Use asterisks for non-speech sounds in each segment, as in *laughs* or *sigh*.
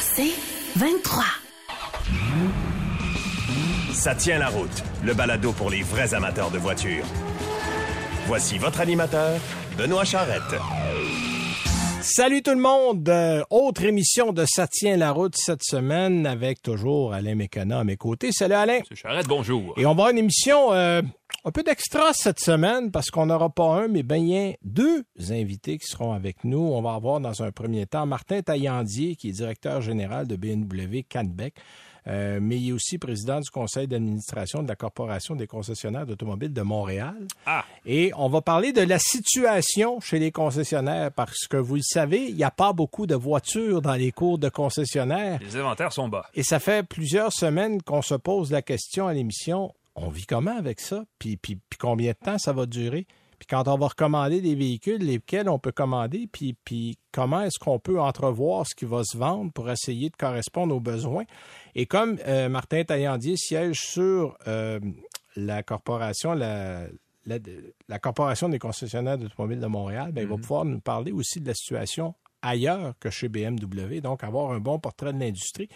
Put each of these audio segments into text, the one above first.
C'est 23. Ça tient la route, le balado pour les vrais amateurs de voitures. Voici votre animateur, Benoît Charrette. Salut tout le monde! Euh, autre émission de Ça tient la route cette semaine avec toujours Alain Mécana à mes côtés. Salut Alain! Monsieur Charrette, bonjour. Et on va avoir une émission euh, un peu d'extra cette semaine parce qu'on n'aura pas un, mais bien deux invités qui seront avec nous. On va avoir dans un premier temps Martin Taillandier, qui est directeur général de BMW Canbec. Euh, mais il est aussi président du conseil d'administration de la Corporation des concessionnaires d'automobiles de Montréal. Ah. Et on va parler de la situation chez les concessionnaires parce que vous le savez, il n'y a pas beaucoup de voitures dans les cours de concessionnaires. Les inventaires sont bas. Et ça fait plusieurs semaines qu'on se pose la question à l'émission, on vit comment avec ça? Puis, puis, puis combien de temps ça va durer? Puis quand on va recommander des véhicules, lesquels on peut commander, puis, puis comment est-ce qu'on peut entrevoir ce qui va se vendre pour essayer de correspondre aux besoins. Et comme euh, Martin Taillandier siège sur euh, la corporation, la, la, la, corporation des concessionnaires d'automobiles de Montréal, ben, il va pouvoir nous parler aussi de la situation ailleurs que chez BMW, donc avoir un bon portrait de l'industrie.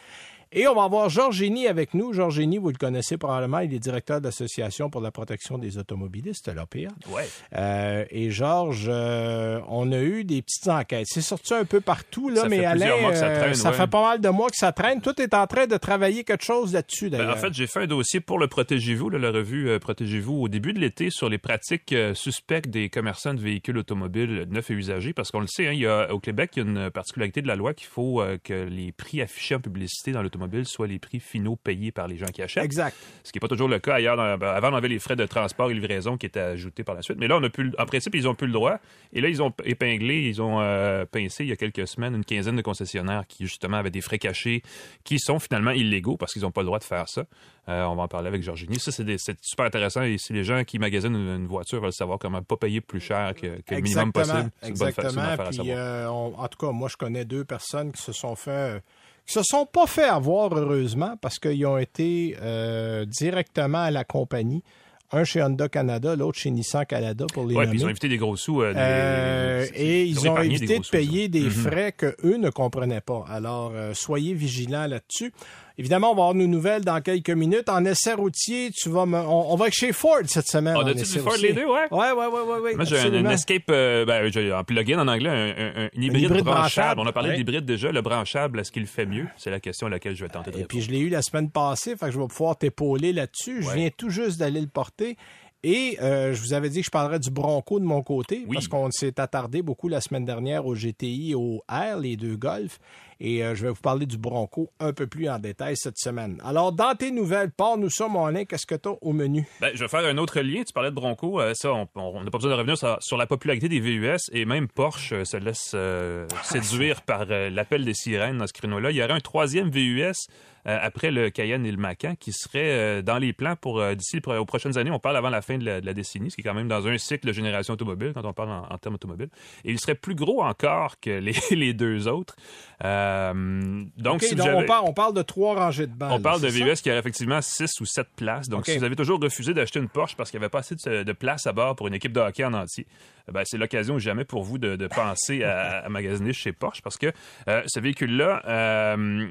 Et on va avoir Georges Génie avec nous. Georges Génie, vous le connaissez probablement, il est directeur de l'Association pour la protection des automobilistes, l'APA. Ouais. Euh, et Georges, euh, on a eu des petites enquêtes. C'est sorti un peu partout, là, Ça mais fait Alain, mois que ça euh, traîne, ça ouais. fait pas mal de mois que ça traîne. Tout est en train de travailler quelque chose là-dessus, Ben, d'ailleurs. en fait, j'ai fait un dossier pour le Protégez-vous, la revue euh, Protégez-vous, au début de l'été sur les pratiques euh, suspectes des commerçants de véhicules automobiles neufs et usagés, parce qu'on le sait, hein, il y a, au Québec, il y a une particularité de la loi qu'il faut euh, que les prix affichés en publicité dans l'automobile soient les prix finaux payés par les gens qui achètent. Exact. Ce qui n'est pas toujours le cas ailleurs. Dans- ben, avant, on avait les frais de transport et livraison qui étaient ajoutés par la suite. Mais là, on a en principe, ils ont plus le droit. Et là, ils ont épinglé, ils ont euh, pincé il y a quelques semaines une quinzaine de concessionnaires qui, justement, avaient des frais cachés qui sont finalement illégaux parce qu'ils n'ont pas le droit de faire ça. Euh, on va en parler avec Georgini. Ça, c'est super intéressant. Et si les gens qui magasinent une, une voiture veulent savoir comment pas payer plus cher que, que le minimum possible, c'est une bonne Puis, euh, on- en tout cas, moi, je connais deux personnes qui se sont fait, euh, qui se sont pas fait avoir heureusement parce qu'ils ont été euh, directement à la compagnie. Un chez Honda Canada, l'autre chez Nissan Canada pour les Ouais, puis ils ont évité des gros sous. euh, des- Euh, et ils ont évité de payer des Mhm. frais que eux ne comprenaient pas. Alors, soyez vigilants là-dessus. Évidemment, on va avoir nos nouvelles dans quelques minutes. En essai routier, tu vas me... on, on va être chez Ford cette semaine. On en a-tu Ford routier. les deux, ouais? Ouais, ouais, ouais, ouais, ouais, Moi, j'ai un, Escape, euh, ben, j'ai un plugin en anglais, un, un- un hybride, hybride branchable. branchable. On a parlé Ouais. d'hybride déjà. Le branchable, est-ce qu'il fait mieux? C'est la question à laquelle je vais tenter de Et répondre. puis, je l'ai eu la semaine passée, fait que je vais pouvoir t'épauler là-dessus. Je viens tout juste d'aller le porter. Et euh, je vous avais dit que je parlerais du Bronco de mon côté, Oui. parce qu'on s'est attardé beaucoup la semaine dernière au GTI et au R, les deux Golf. Et euh, je vais vous parler du Bronco un peu plus en détail cette semaine. Alors, dans tes nouvelles, parle-nous ça, mon Alain. Qu'est-ce que tu as au menu? Ben, je vais faire un autre lien. Tu parlais de Bronco. euh, ça, on n'a pas besoin de revenir sur, sur la popularité des VUS et même Porsche se laisse euh, séduire par l'appel des sirènes dans ce créneau-là. Il y aurait un troisième VUS après le Cayenne et le Macan qui serait euh, dans les plans pour euh, d'ici aux prochaines années. On parle avant la fin de la, de la décennie, ce qui est quand même dans un cycle de génération automobile quand on parle en, en termes automobiles. Et il serait plus gros encore que les, *laughs* les deux autres. Euh, donc, OK, si donc on, parle, on parle de trois rangées de balles. on parle de? VUS qui aurait effectivement 6 ou 7 places. Donc, si vous avez toujours refusé d'acheter une Porsche parce qu'il n'y avait pas assez de, de place à bord pour une équipe de hockey en entier, eh ben, c'est l'occasion jamais pour vous de, de penser à, à magasiner chez Porsche parce que euh, ce véhicule-là, euh,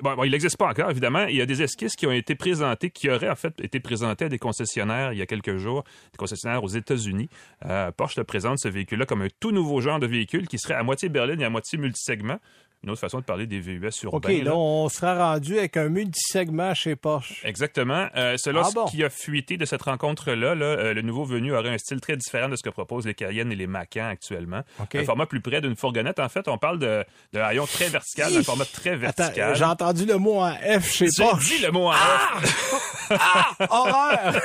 bon, bon, il n'existe pas évidemment. Il y a des esquisses qui ont été présentées, qui auraient en fait été présentées à des concessionnaires il y a quelques jours, des concessionnaires aux États-Unis. Euh, Porsche le présente ce véhicule-là comme un tout nouveau genre de véhicule qui serait à moitié berline et à moitié multisegment. Une autre façon de parler des VUS urbains. OK, là. là, on sera rendu avec un multisegment chez Porsche. Exactement. Euh, selon Ah bon? ce qui a fuité de cette rencontre-là, là, euh, le nouveau venu aurait un style très différent de ce que proposent les Cayennes et les Macans actuellement. OK. Un format plus près d'une fourgonnette. En fait, on parle de, de haillons très vertical, d'un format très vertical. j'ai entendu le mot en F chez J'ai Porsche. dit le mot en F. Horreur! *laughs*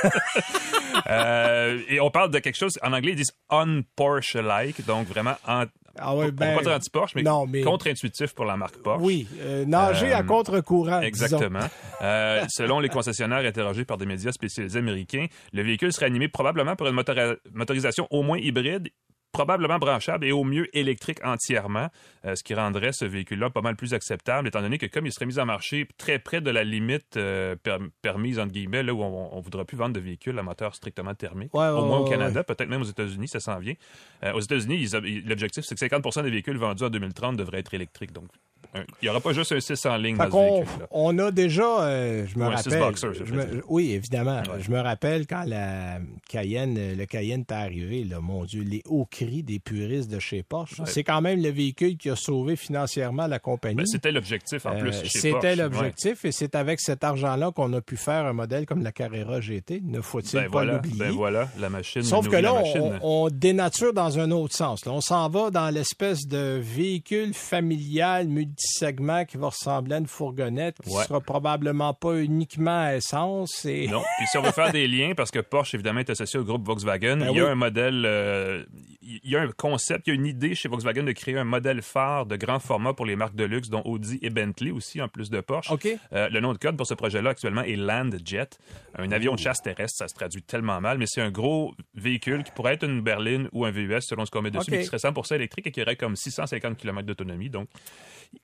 Euh, et on parle de quelque chose, en anglais, ils disent un-Porsche-like, donc vraiment en, Ah ouais, ben, pas dire anti-Porsche, mais, contre-intuitif pour la marque Porsche. Oui, euh, nager à Euh, contre-courant. Exactement. *laughs* Euh, selon les concessionnaires interrogés par des médias spécialisés américains, le véhicule serait animé probablement par une motorisation au moins hybride probablement branchable et au mieux électrique entièrement, euh, ce qui rendrait ce véhicule-là pas mal plus acceptable, étant donné que comme il serait mis en marché très près de la limite euh, per- permise, entre guillemets, là où on ne voudra plus vendre de véhicules à moteur strictement thermique, Ouais, ouais, au moins au Canada, peut-être même aux États-Unis, ça s'en vient. Euh, aux États-Unis, l'objectif, c'est que 50 des véhicules vendus en 2030 devraient être électriques. Donc, Il n'y aura pas juste un 6 en ligne Fait dans ce qu'on- véhicule-là. on a déjà, euh, je me Ou un six rappelle. boxer, je me- oui, évidemment. Je me rappelle quand la Cayenne, le Cayenne est arrivé, là, mon Dieu, les hauts cris des puristes de chez Porsche. Ouais. C'est quand même le véhicule qui a sauvé financièrement la compagnie. Ben, c'était l'objectif en plus Euh, Porsche. C'était Ouais. l'objectif et c'est avec cet argent-là qu'on a pu faire un modèle comme la Carrera GT. Ne faut-il Ben pas voilà, l'oublier? ben voilà, la machine. Sauf que là, on, dénature dans un autre sens. là. On s'en va dans l'espèce de véhicule familial multisegment qui va ressembler à une fourgonnette, qui Ouais. sera probablement pas uniquement à essence. Et... Non. Puis si on veut faire des liens, parce que Porsche, évidemment, est associé au groupe Volkswagen, Ben il y a oui. un modèle, euh, il y a un concept, il y a une idée chez Volkswagen de créer un modèle phare de grand format pour les marques de luxe, dont Audi et Bentley aussi, en plus de Porsche. Euh, le nom de code pour ce projet-là actuellement est Landjet, un avion de chasse terrestre. Ça se traduit tellement mal, mais c'est un gros véhicule qui pourrait être une berline ou un VUS selon ce qu'on met dessus, OK. mais qui serait 100% électrique et qui aurait comme 650 km d'autonomie. Donc,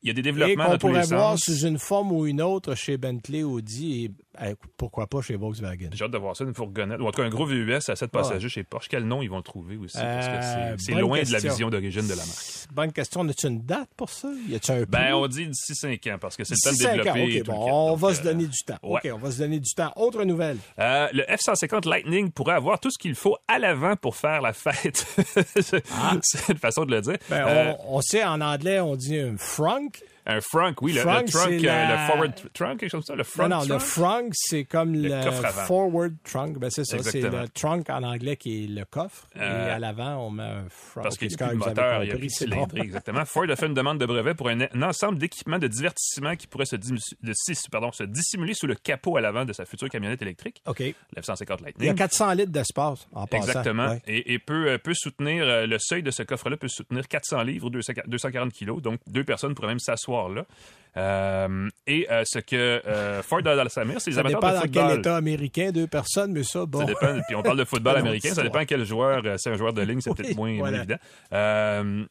il y a des Et développements qu'on dans tous les pourrait voir sens. sous une forme ou une autre chez Bentley, Audi et eh, pourquoi pas chez Volkswagen. J'ai hâte de voir ça, une fourgonnette. Ou en tout cas, un gros VUS à 7 passagers chez Porsche. Quel nom ils vont trouver aussi? Parce que Euh, c'est- bonne loin de la vision d'origine de la marque. Bonne question. As-tu une date pour ça? Y a-tu un Ben, on dit d'ici 5 ans, parce que c'est le temps de développer. OK, tout le bon, on Donc, va euh, se donner du temps. ouais. OK, on va se donner du temps. Autre nouvelle. euh, le F-150 Lightning pourrait avoir tout ce qu'il faut à l'avant pour faire la fête. *laughs* c'est une façon de le dire. Ah. Ben, Euh, on, on sait, en anglais, on dit un frunk. Un frunk, oui, le, le frunk, trunk, euh, la- le forward trunk, quelque chose comme ça. Le Non, front non, le trunk? frunk, c'est comme le, avant. forward trunk. Ben, c'est ça. C'est le trunk en anglais qui est le coffre. Euh, et à l'avant, on met un frunk. Parce qu'il c'est a plus de moteur, il y a plus de bon. exactement. Ford a fait une demande de brevet pour un, un ensemble d'équipements de divertissement qui pourrait se, dim- de- si- pardon, se dissimuler sous le capot à l'avant de sa future camionnette électrique, OK. Il le F-150 Lightning. y a 400 litres d'espace en passant. Exactement. Ouais. Et, et peut, euh, peut soutenir, euh, le seuil de ce coffre-là peut soutenir 400 livres ou 200 240 kilos. Donc, deux personnes pourraient même s'asseoir Euh, et euh, ce que euh, Ford a dans sa mire, c'est les Ça amateurs dépend de dans football. quel état américain, deux personnes, mais ça, bon. Ça dépend. Puis on parle de football *laughs* américain. Ça dépend quel joueur. euh, C'est un joueur de ligne, c'est Oui, peut-être moins, moins voilà. évident.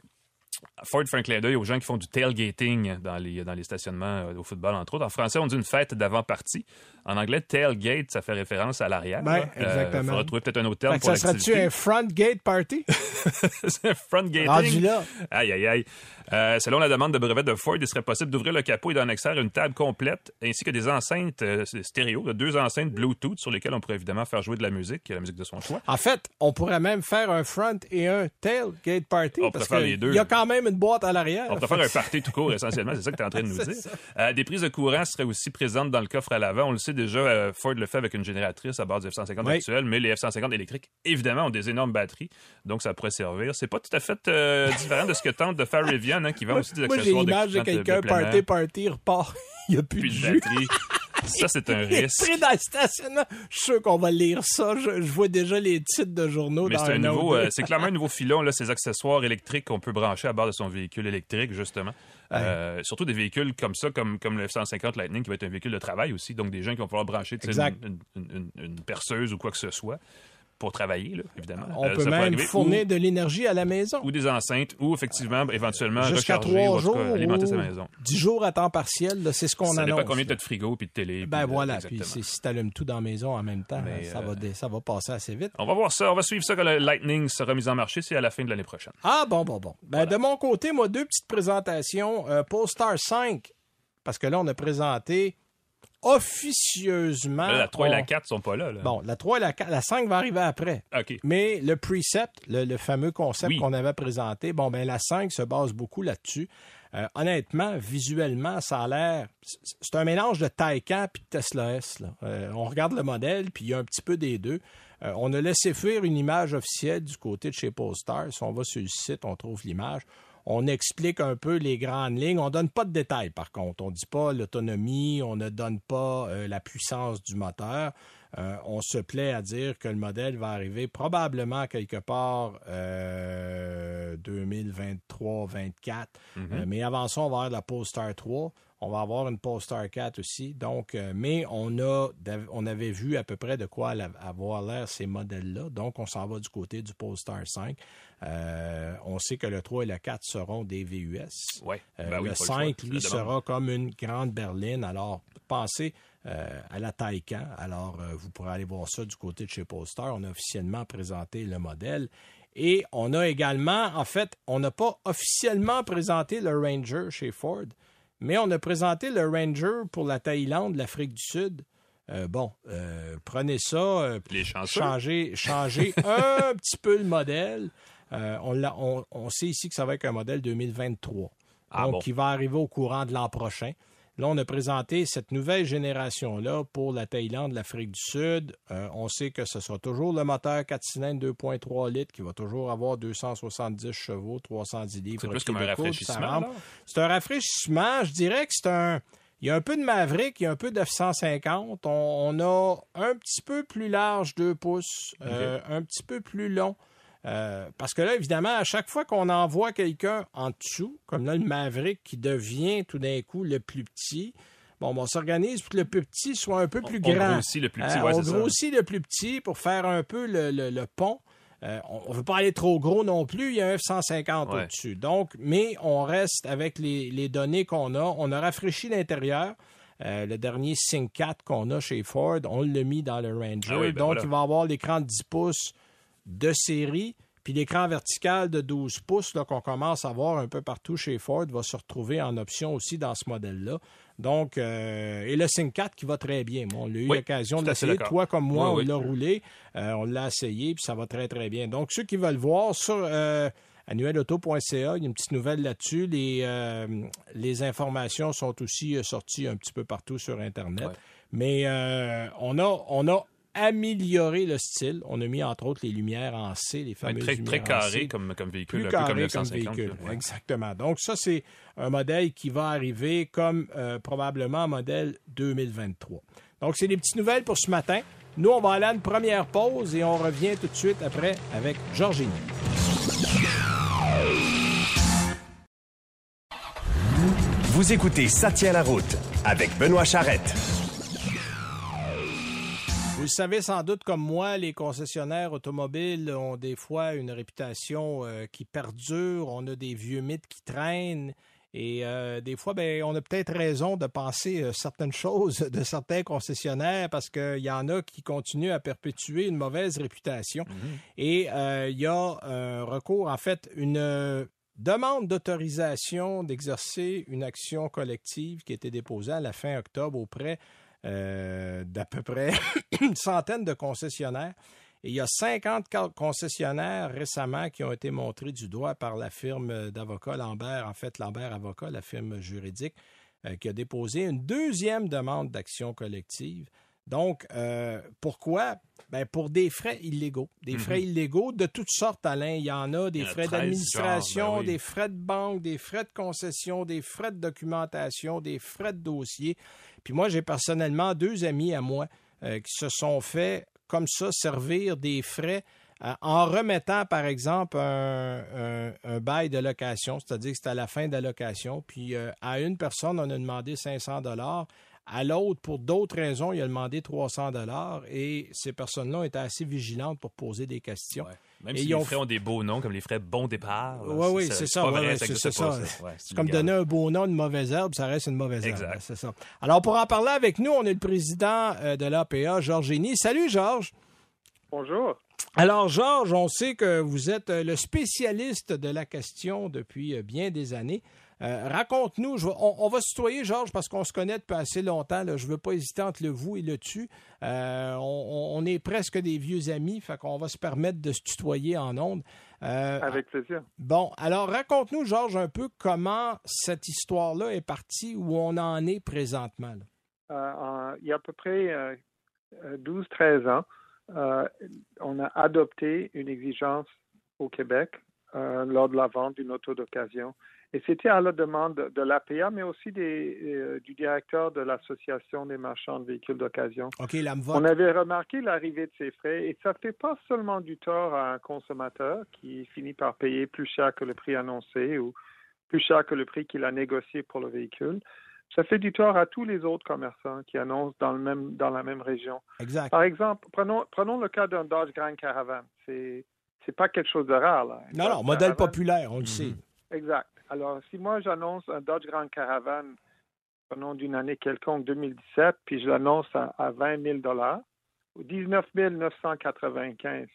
Euh, Ford fait un clin d'œil aux gens qui font du tailgating dans les, dans les stationnements euh, au football, entre autres. En français, on dit une fête d'avant-partie. En anglais, tailgate, ça fait référence à l'arrière. Ben. Euh, exactement. faudra trouver peut-être un autre terme pour ça serait-tu un front gate party? *laughs* C'est un front gating. Rendu là. Aïe, aïe, aïe. Euh, selon la demande de brevet de Ford, il serait possible d'ouvrir le capot et d'en extraire une table complète, ainsi que des enceintes euh, stéréo, deux enceintes Bluetooth sur lesquelles on pourrait évidemment faire jouer de la musique, la musique de son choix. En fait, on pourrait même faire un front et un tailgate party. On parce pourrait faire les deux. Il y a quand même une boîte à l'arrière. On pourrait faire un party tout court, essentiellement. C'est ça que tu es en train de nous *laughs* dire. Euh, des prises de courant seraient aussi présentes dans le coffre à l'avant. On le sait déjà, euh, Ford le fait avec une génératrice à base du F-150 Oui. actuel, mais les F-150 électriques, évidemment, ont des énormes batteries, donc ça pourrait servir. C'est pas tout à fait euh, différent de ce que tente de faire Rivian, hein, qui vend aussi des Moi, j'ai accessoires l'image de quelqu'un, party, party, repart. *laughs* Il n'y a plus, Puis de de batterie. *laughs* Ça, c'est un *laughs* risque. pris dans le stationnement. Je suis sûr qu'on va lire ça. Je, je vois déjà les titres de journaux Mais c'est un nouveau, euh, c'est clairement un nouveau filon, là, ces accessoires électriques qu'on peut brancher à bord de son véhicule électrique, justement. Euh, surtout des véhicules comme ça, comme, comme le F-150 Lightning, qui va être un véhicule de travail aussi. Donc, des gens qui vont pouvoir brancher une perceuse ou quoi que ce soit pour travailler, là, évidemment. On Euh, peut ça même fournir de l'énergie à la maison. Ou, des enceintes, ou effectivement, éventuellement, Jusqu'à trois tout cas, jours. alimenter sa maison. Dix jours à temps partiel, c'est ce qu'on Ça annonce. dépend combien tu là. as de frigo puis de télé. Ben puis voilà, puis si tu allumes tout dans la maison en même temps, Mais, ça, euh, va, dé- ça va passer assez vite. On va voir ça. On va suivre ça quand le Lightning sera mis en marché. C'est à la fin de l'année prochaine. Ah, bon, bon, bon. Ben, De mon côté, moi, deux petites présentations. Euh, Polestar 5, parce que là, on a présenté officieusement. La 3 et la on- 4 sont pas là. là. Bon, la 3 et la 4, la 5 va arriver après. OK. Mais le precept, le, le fameux concept Oui. qu'on avait présenté, bon, ben la 5 se base beaucoup là-dessus. Euh, honnêtement, visuellement, ça a l'air. c'est- un mélange de Taycan puis de Tesla S. là. Euh, on regarde le modèle, puis il y a un petit peu des deux. Euh, on a laissé fuir une image officielle du côté de chez Polestar. Si on va sur le site, on trouve l'image. On explique un peu les grandes lignes. On donne pas de détails, par contre. On dit pas l'autonomie, on ne donne pas euh, la puissance du moteur. Euh, on se plaît à dire que le modèle va arriver probablement quelque part euh, 2023-24. Euh, mais avant ça, on va avoir la Polestar 3. On va avoir une Polestar 4 aussi. Donc, euh, mais on a, on avait vu à peu près de quoi avoir l'air ces modèles-là. Donc, on s'en va du côté du Polestar 5. Euh, on sait que le 3 et le 4 seront des VUS. Ouais. Euh, Ben oui, le pas le choix. 5, C'est lui, sera comme une grande berline. Alors, pensez euh, à la Taycan. Alors, euh, vous pourrez aller voir ça du côté de chez Polestar. On a officiellement présenté le modèle. Et on a également, en fait, on n'a pas officiellement présenté le Ranger chez Ford, Mais on a présenté le Ranger pour la Thaïlande, l'Afrique du Sud. Euh, bon, euh, prenez ça, euh, Les changez, changez *laughs* un petit peu le modèle. Euh, on, l'a- on- on sait ici que ça va être un modèle 2023. Ah donc, bon. qui va arriver au courant de l'an prochain. Là, on a présenté cette nouvelle génération-là pour la Thaïlande, l'Afrique du Sud. Euh, on sait que ce sera toujours le moteur 4 cylindres 2.3 litres qui va toujours avoir 270 chevaux, 310 livres. C'est plus comme un rafraîchissement. C'est un rafraîchissement. Je dirais que c'est un. Il y a un peu de Maverick, il y a un peu de F-150. On, on a un petit peu plus large, 2 pouces, euh, un petit peu plus long. Euh, parce que là, évidemment, à chaque fois qu'on envoie quelqu'un en dessous, comme là, le Maverick qui devient tout d'un coup le plus petit, bon, ben, on s'organise pour que le plus petit soit un peu plus On grand. grossit le plus petit, ouais, on c'est ça. grossit le plus petit pour faire un peu le, le- le pont. Euh, on ne veut pas aller trop gros non plus. Il y a un F-150 Ouais. au-dessus. Donc, mais on reste avec les, les données qu'on a. On a rafraîchi l'intérieur. Euh, le dernier Sync 4 qu'on a chez Ford, on l'a mis dans le Ranger. Ah oui, ben Donc, voilà. il va avoir l'écran de 10 pouces de série. Puis l'écran vertical de 12 pouces là, qu'on commence à voir un peu partout chez Ford va se retrouver en option aussi dans ce modèle-là. Donc, euh, et le Sync 4 qui va très bien. Moi, on a eu Oui, l'occasion de l'essayer. Toi comme moi, Oui, on oui. l'a roulé. Euh, on l'a essayé, puis ça va très, très bien. Donc, ceux qui veulent voir sur euh, annuelauto.ca, il y a une petite nouvelle là-dessus. Les, les informations sont aussi sorties un petit peu partout sur Internet. Mais on, a, on a amélioré le style. On a mis, entre autres, les lumières en C, les fameuses très, très lumières en C carré comme, comme véhicule, plus un peu comme carré le comme 950. véhicule. ouais. Exactement. Donc, ça, c'est un modèle qui va arriver comme euh, probablement modèle 2023. Donc, c'est des petites nouvelles pour ce matin. Nous, on va aller à une première pause et on revient tout de suite après avec Georgine. Vous écoutez Ça tient la route avec Benoît Charrette. Vous le savez sans doute comme moi, les concessionnaires automobiles ont des fois une réputation euh, qui perdure. On a des vieux mythes qui traînent. Et euh, des fois, ben, on a peut-être raison de penser euh, certaines choses de certains concessionnaires parce qu'il y en a qui continuent à perpétuer une mauvaise réputation. Et euh, il y a un recours, en fait, une demande d'autorisation d'exercer une action collective qui a été déposée à la fin octobre auprès euh, d'à peu près *coughs* une centaine de concessionnaires. Et il y a 50 ca- concessionnaires récemment qui ont été montrés du doigt par la firme d'avocats Lambert, en fait Lambert Avocat, la firme juridique, euh, qui a déposé une deuxième demande d'action collective. Donc, euh, pourquoi? Ben, pour des frais illégaux. Des frais illégaux de toutes sortes, Alain. Il y en a des a frais 13 d'administration, ben oui. des frais de banque, des frais de concession, des frais de documentation, des frais de dossier. Puis moi, j'ai personnellement deux amis à moi euh, qui se sont fait comme ça servir des frais euh, en remettant, par exemple, un, bail de location, c'est-à-dire que c'était à la fin de la location. Puis euh, à une personne, on a demandé 500 dollars. À l'autre, pour d'autres raisons, il a demandé 300 dollars. Et ces personnes-là ont été assez vigilantes pour poser des questions. Ouais. Même Et si ils les ont frais ont des beaux noms, comme les frais bon départ. Oui, oui, c'est ça. ouais, c'est. Ouais, C'est comme donner un beau nom à une mauvaise herbe, ça reste une mauvaise herbe. Exact. C'est ça. Alors, pour en parler avec nous, on est le président euh, de l'APA, Georges Génie. Salut, Georges. Bonjour. Alors, Georges, on sait que vous êtes euh, le spécialiste de la question depuis euh, bien des années. Euh, Raconte-nous, on, on va se tutoyer, Georges, parce qu'on se connaît depuis assez longtemps. là. Je ne veux pas hésiter entre le vous et le tu. Euh, on, est presque des vieux amis, fait qu'on va se permettre de se tutoyer en ondes. Euh, Avec plaisir. Bon, alors raconte-nous, Georges, un peu comment cette histoire-là est partie, où on en est présentement. là. Il y a à peu près euh, euh, 12-13 ans, on a adopté une exigence au Québec euh, lors de la vente d'une auto d'occasion. Et c'était à la demande de, l'APA, mais aussi des, euh, du directeur de l'Association des marchands de véhicules d'occasion. OK, la me On avait remarqué l'arrivée de ces frais et ça fait pas seulement du tort à un consommateur qui finit par payer plus cher que le prix annoncé ou plus cher que le prix qu'il a négocié pour le véhicule. Ça fait du tort à tous les autres commerçants qui annoncent dans, le même, dans la même région. Exact. Par exemple, prenons, prenons le cas d'un Dodge Grand Caravan. C'est c'est pas quelque chose de rare. Là. Non, non, modèle populaire, on le sait. Exact. Alors, si moi j'annonce un Dodge Grand Caravan, prenons d'une année quelconque, 2017, puis je l'annonce à, à 20 000 ou 19 995,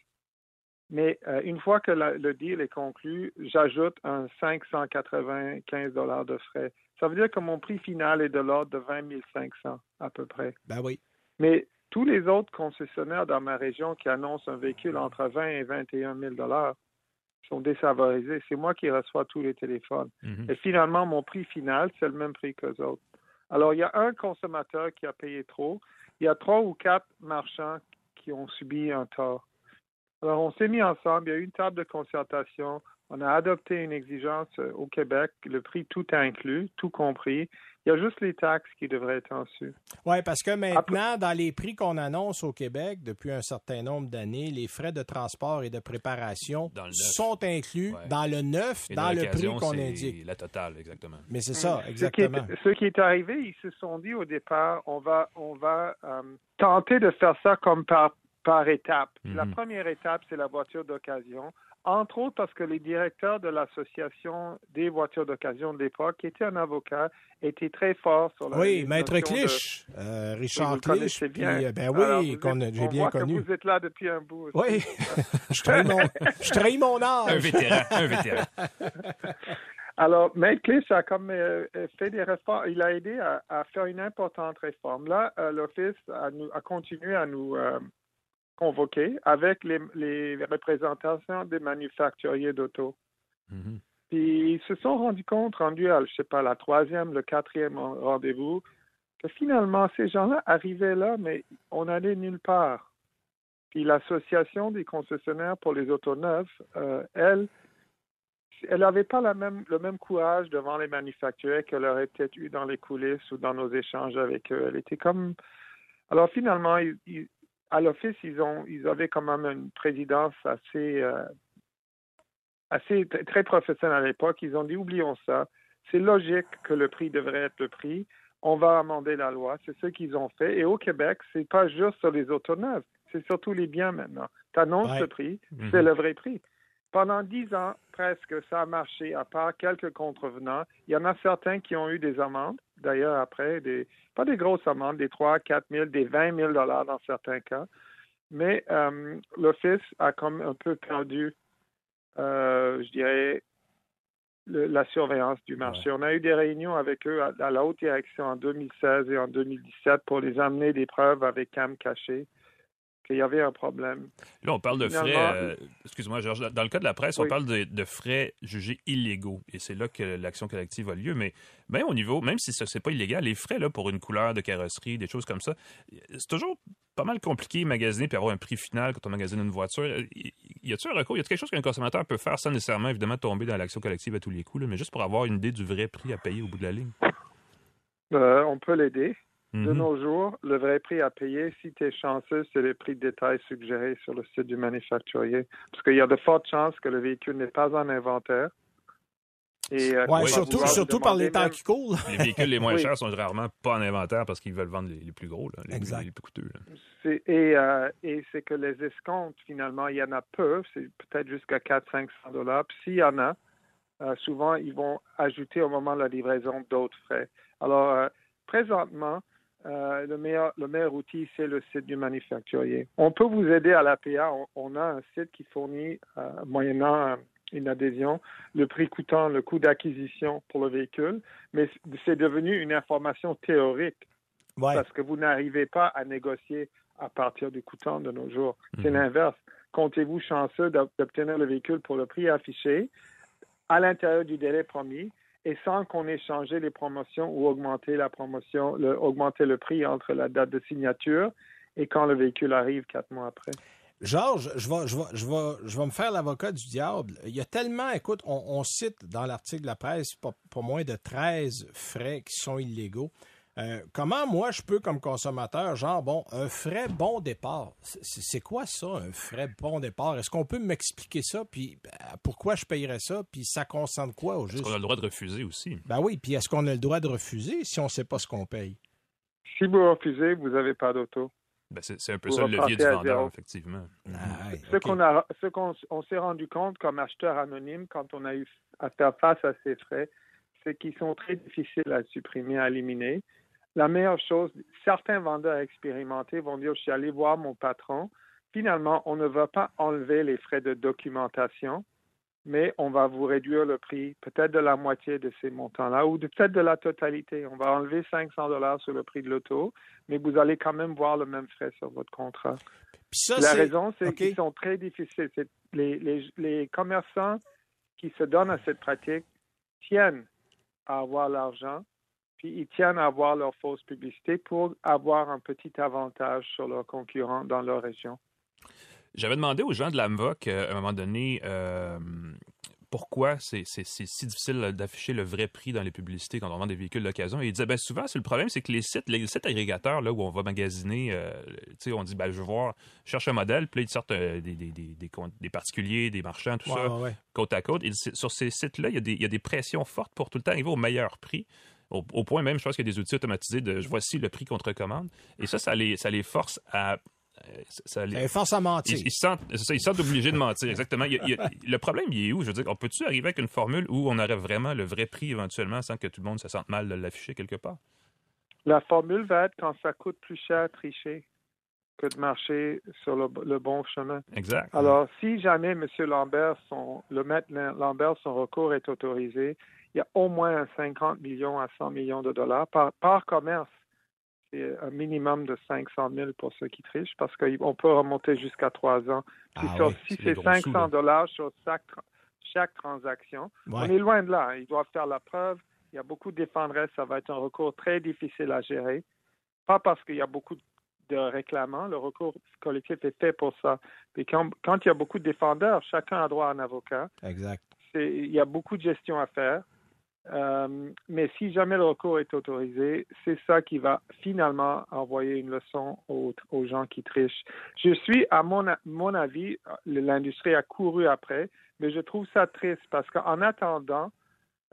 Mais euh, une fois que le deal est conclu, j'ajoute un 595 dollars de frais. Ça veut dire que mon prix final est de l'ordre de 20 500 à peu près. Ben oui. Mais tous les autres concessionnaires dans ma région qui annoncent un véhicule entre 20 et 21 000 dollars sont défavorisés. C'est moi qui reçois tous les téléphones. Mhm. Et finalement, mon prix final, c'est le même prix qu'eux autres. Alors, il y a un consommateur qui a payé trop. Il y a trois ou quatre marchands qui ont subi un tort. Alors, on s'est mis ensemble, il y a eu une table de concertation, on a adopté une exigence euh, au Québec, le prix tout inclus, tout compris. Il y a juste les taxes qui devraient être en dessus. Oui, parce que maintenant, dans les prix qu'on annonce au Québec depuis un certain nombre d'années, les frais de transport et de préparation sont inclus dans le neuf, dans, le prix qu'on indique. La totale, exactement. Mais c'est ça, exactement. Ce qui, est, arrivé, ils se sont dit au départ, on va, on va euh, tenter de faire ça comme par par étapes. La Mhm. première étape, c'est la voiture d'occasion. Entre autres parce que les directeurs de l'association des voitures d'occasion de l'époque, qui était un avocat, étaient très forts sur la Oui, Maître de- Clich, euh, Richard Clich. puis, bien. euh, ben oui, qu'on j'ai bien voit connu. Que vous êtes là depuis un bout. aussi. Oui, *laughs* je trahis mon, je trahis mon âge. Un vétéran, un vétéran. *laughs* Alors, Maître Clich a comme euh, fait des réformes, il a aidé à, à faire une importante réforme. Là, euh, l'Office a, nous- a continué à nous convoquer avec les, les représentations des manufacturiers d'auto. Mhm. Puis ils se sont rendus compte, rendus à, je sais pas, la troisième, le quatrième rendez-vous, que finalement, ces gens-là arrivaient là, mais on allait nulle part. Puis l'association des concessionnaires pour les autos neuves, euh, elle, elle n'avait pas la même, le même courage devant les manufacturiers qu'elle aurait peut-être eu dans les coulisses ou dans nos échanges avec eux. Elle était comme... Alors finalement, ils- ils- à l'office, ils ont, ils avaient quand même une présidence assez, euh, assez très professionnelle à l'époque. Ils ont dit oublions ça. C'est logique que le prix devrait être le prix. On va amender la loi. C'est ce qu'ils ont fait. Et au Québec, c'est pas juste sur les autos neuves. C'est surtout les biens maintenant. Tu annonces Ouais. le prix, Mhm. c'est le vrai prix. Pendant dix ans, presque, ça a marché, à part quelques contrevenants. Il y en a certains qui ont eu des amendes, d'ailleurs, après, des, pas des grosses amendes, des 3, 4 000, des 20 000 dollars dans certains cas. Mais euh, l'Office a comme un peu perdu, euh, je dirais, le- la surveillance du marché. On a eu des réunions avec eux à, à la haute direction en 2016 et en 2017 pour les amener des preuves avec cam caché qu'il y avait un problème. Là, on parle de frais. Euh, Excuse-moi, Georges. Dans le cas de la presse, on parle de, de frais jugés illégaux. Et c'est là que l'action collective a lieu. Mais même au niveau, même si ce n'est pas illégal, les frais là, pour une couleur de carrosserie, des choses comme ça, c'est toujours pas mal compliqué magasiner puis avoir un prix final quand on magasine une voiture. Y y a-t-il un recours? Y a-t-il quelque chose qu'un consommateur peut faire sans nécessairement, évidemment, tomber dans l'action collective à tous les coups, là, mais juste pour avoir une idée du vrai prix à payer au bout de la ligne? Euh, on peut l'aider. De Mhm. nos jours, le vrai prix à payer, si tu es chanceux, c'est le prix de détail suggéré sur le site du manufacturier. Parce qu'il y a de fortes chances que le véhicule n'est pas en inventaire. Et, euh, Ouais, surtout, surtout par les temps même- qui courent. là. Les véhicules les moins Oui. chers sont rarement pas en inventaire parce qu'ils veulent vendre les, les plus gros, là, les, Exact. plus, les plus coûteux. là. C'est- Et, euh, et c'est que les escomptes, finalement, il y en a peu, c'est peut-être jusqu'à 400-500 dollars. Puis s'il y en a, euh, souvent, ils vont ajouter au moment de la livraison d'autres frais. Alors, euh, présentement, euh, le, meilleur, le meilleur outil, c'est le site du manufacturier. On peut vous aider à l'APA. On, on a un site qui fournit, euh, moyennant euh, une adhésion, le prix coûtant le coût d'acquisition pour le véhicule, mais c'est devenu une information théorique Ouais. parce que vous n'arrivez pas à négocier à partir du coûtant de nos jours. C'est Mhm. l'inverse. Comptez-vous chanceux d'ob- d'obtenir le véhicule pour le prix affiché à l'intérieur du délai promis et sans qu'on ait changé les promotions ou augmenté la promotion, le, augmenté le prix entre la date de signature et quand le véhicule arrive quatre mois après. Georges, je vais, me faire l'avocat du diable. Il y a tellement, écoute, on, cite dans l'article de la presse pas, pas moins de 13 frais qui sont illégaux. Euh, comment moi je peux, comme consommateur, genre, bon, un frais bon départ, c'est quoi ça, un frais bon départ? Est-ce qu'on peut m'expliquer ça? Puis ben, pourquoi je payerais ça? Puis ça concerne quoi au juste? Est-ce qu'on a le droit de refuser aussi? Ben oui, puis est-ce qu'on a le droit de refuser si on ne sait pas ce qu'on paye? Si vous refusez, vous n'avez pas d'auto. Ben, c'est c'est un peu Vous ça le levier du vendeur, zéro. effectivement. Ah, Ce qu'on a, ce qu'on on s'est rendu compte comme acheteur anonyme quand on a eu à faire face à ces frais, c'est qu'ils sont très difficiles à supprimer, à éliminer. La meilleure chose, certains vendeurs expérimentés vont dire, je suis allé voir mon patron, finalement, on ne va pas enlever les frais de documentation, mais on va vous réduire le prix peut-être de la moitié de ces montants-là ou peut-être de la totalité. On va enlever 500 dollars sur le prix de l'auto, mais vous allez quand même voir le même frais sur votre contrat. la raison, c'est qu'ils sont très difficiles. Les, les, les commerçants qui se donnent à cette pratique tiennent à avoir l'argent, puis ils tiennent à avoir leur fausse publicité pour avoir un petit avantage sur leurs concurrents dans leur région. J'avais demandé aux gens de l'AMVOC euh, à un moment donné euh, pourquoi c'est si difficile d'afficher le vrai prix dans les publicités quand on vend des véhicules d'occasion. Et ils disaient ben souvent, c'est le problème, c'est que les sites, les sites agrégateurs là, où on va magasiner, euh, sais, on dit ben, je veux voir, je cherche un modèle, puis là, ils sortent des, des, des, des, particuliers, des marchands, tout ça, côte à côte. Et sur ces sites-là, il, il y, a des pressions fortes pour tout le temps arriver au meilleur prix. Au, point même, je pense qu'il y a des outils automatisés de je voici le prix contre commande. Et ça, ça les, ça les force à ça, les... force à mentir. Ils, sentent, ils sentent obligés de mentir, exactement. le problème, il est où? Je veux dire, on peut-tu arriver avec une formule où on aurait vraiment le vrai prix éventuellement sans que tout le monde se sente mal de l'afficher quelque part? La formule va être quand ça coûte plus cher tricher que de marcher sur le, bon chemin. Exact. Alors, si jamais M. Lambert, son, le maître Lambert, son recours est autorisé, il y a au moins 50 millions à 100 millions de dollars par, par commerce. C'est un minimum de 500 000 pour ceux qui trichent parce qu'on peut remonter jusqu'à trois ans. Ah si c'est 500 dollars sur chaque, chaque transaction, on est loin de là. Ils doivent faire la preuve. Il y a beaucoup de défendresses. Ça va être un recours très difficile à gérer. Pas parce qu'il y a beaucoup de réclamants. Le recours collectif est fait pour ça. Et quand, quand il y a beaucoup de défendeurs, chacun a droit à un avocat. Exact. Il y a beaucoup de gestion à faire. Euh, mais si jamais le recours est autorisé, c'est ça qui va finalement envoyer une leçon aux, gens qui trichent. Je suis, à mon avis, l'industrie a couru après, mais je trouve ça triste parce qu'en attendant,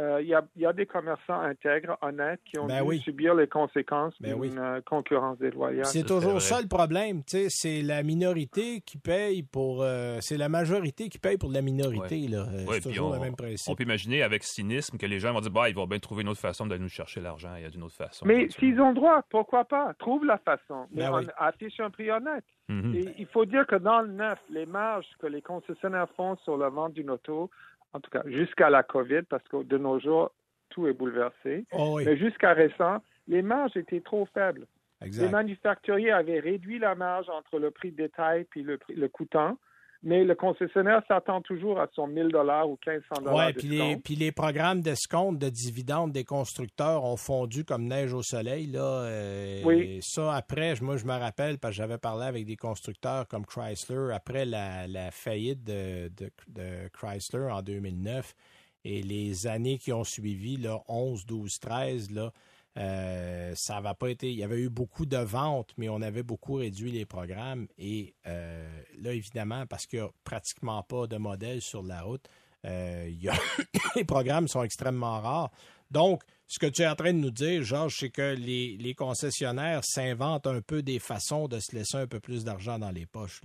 euh, il y, a, des commerçants intègres, honnêtes, qui ont ben dû subir les conséquences ben d'une euh, concurrence déloyale. C'est toujours ça le problème, c'est la minorité qui paye pour... Euh, c'est la majorité qui paye pour la minorité, là. c'est toujours le même principe. On peut imaginer avec cynisme que les gens vont dire, bah, ils vont bien trouver une autre façon de nous chercher l'argent, il y a une autre façon. Mais s'ils ont droit, pourquoi pas? Trouve la façon. Mais ben affiche un prix honnête. Mm-hmm. il faut dire que dans le neuf, les marges que les concessionnaires font sur la vente d'une auto en tout cas jusqu'à la COVID, parce que de nos jours, tout est bouleversé. Oh Mais jusqu'à récent, les marges étaient trop faibles. Les manufacturiers avaient réduit la marge entre le prix de détail et le, prix, le coûtant mais le concessionnaire s'attend toujours à son 1000 dollars ou 1500 dollars. Oui, puis les, puis les programmes d'escompte de dividendes des constructeurs ont fondu comme neige au soleil. Là, euh, oui. ça, après, moi, je me rappelle, parce que j'avais parlé avec des constructeurs comme Chrysler, après la, faillite de, de, Chrysler en 2009 et les années qui ont suivi, là, 11, 12, 13, là, euh, ça va pas été. Il y avait eu beaucoup de ventes, mais on avait beaucoup réduit les programmes. Et euh, là, évidemment, parce qu'il n'y a pratiquement pas de modèles sur la route, euh, *coughs* les programmes sont extrêmement rares. Donc, ce que tu es en train de nous dire, Georges, c'est que les, concessionnaires s'inventent un peu des façons de se laisser un peu plus d'argent dans les poches.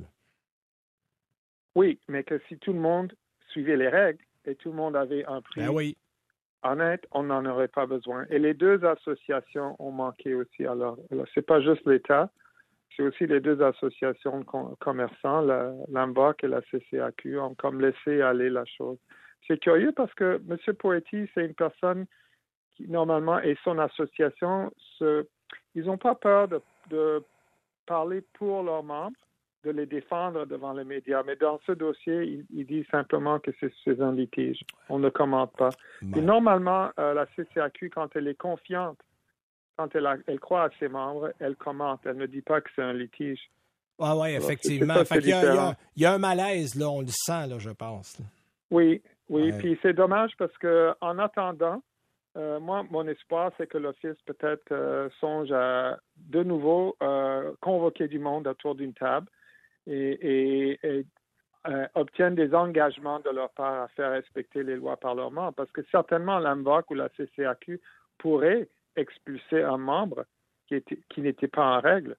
Oui, mais que si tout le monde suivait les règles et tout le monde avait un prix ben oui honnête, on n'en aurait pas besoin. Et les deux associations ont manqué aussi. Alors, c'est pas juste l'État, c'est aussi les deux associations de commerçants, l'AMBOC et la CCAQ, ont comme laissé aller la chose. C'est curieux parce que M. Poetti, c'est une personne qui, normalement, et son association, ils n'ont pas peur de parler pour leurs membres de les défendre devant les médias. Mais dans ce dossier, il, dit simplement que c'est un litige. On ne commente pas. Et normalement, euh, la CCAQ, quand elle est confiante, quand elle, elle croit à ses membres, elle commente. Elle ne dit pas que c'est un litige. Oui, oui, effectivement. il, y a, un malaise, là, on le sent, là, je pense. Oui, oui. Puis c'est dommage parce que en attendant, euh, moi, mon espoir, c'est que l'Office peut-être euh, songe à de nouveau convoquer du monde autour d'une table et, euh, obtiennent des engagements de leur part à faire respecter les lois par leurs membres. Parce que certainement, l'AMVOC ou la CCAQ pourraient expulser un membre qui, était, qui n'était pas en règle.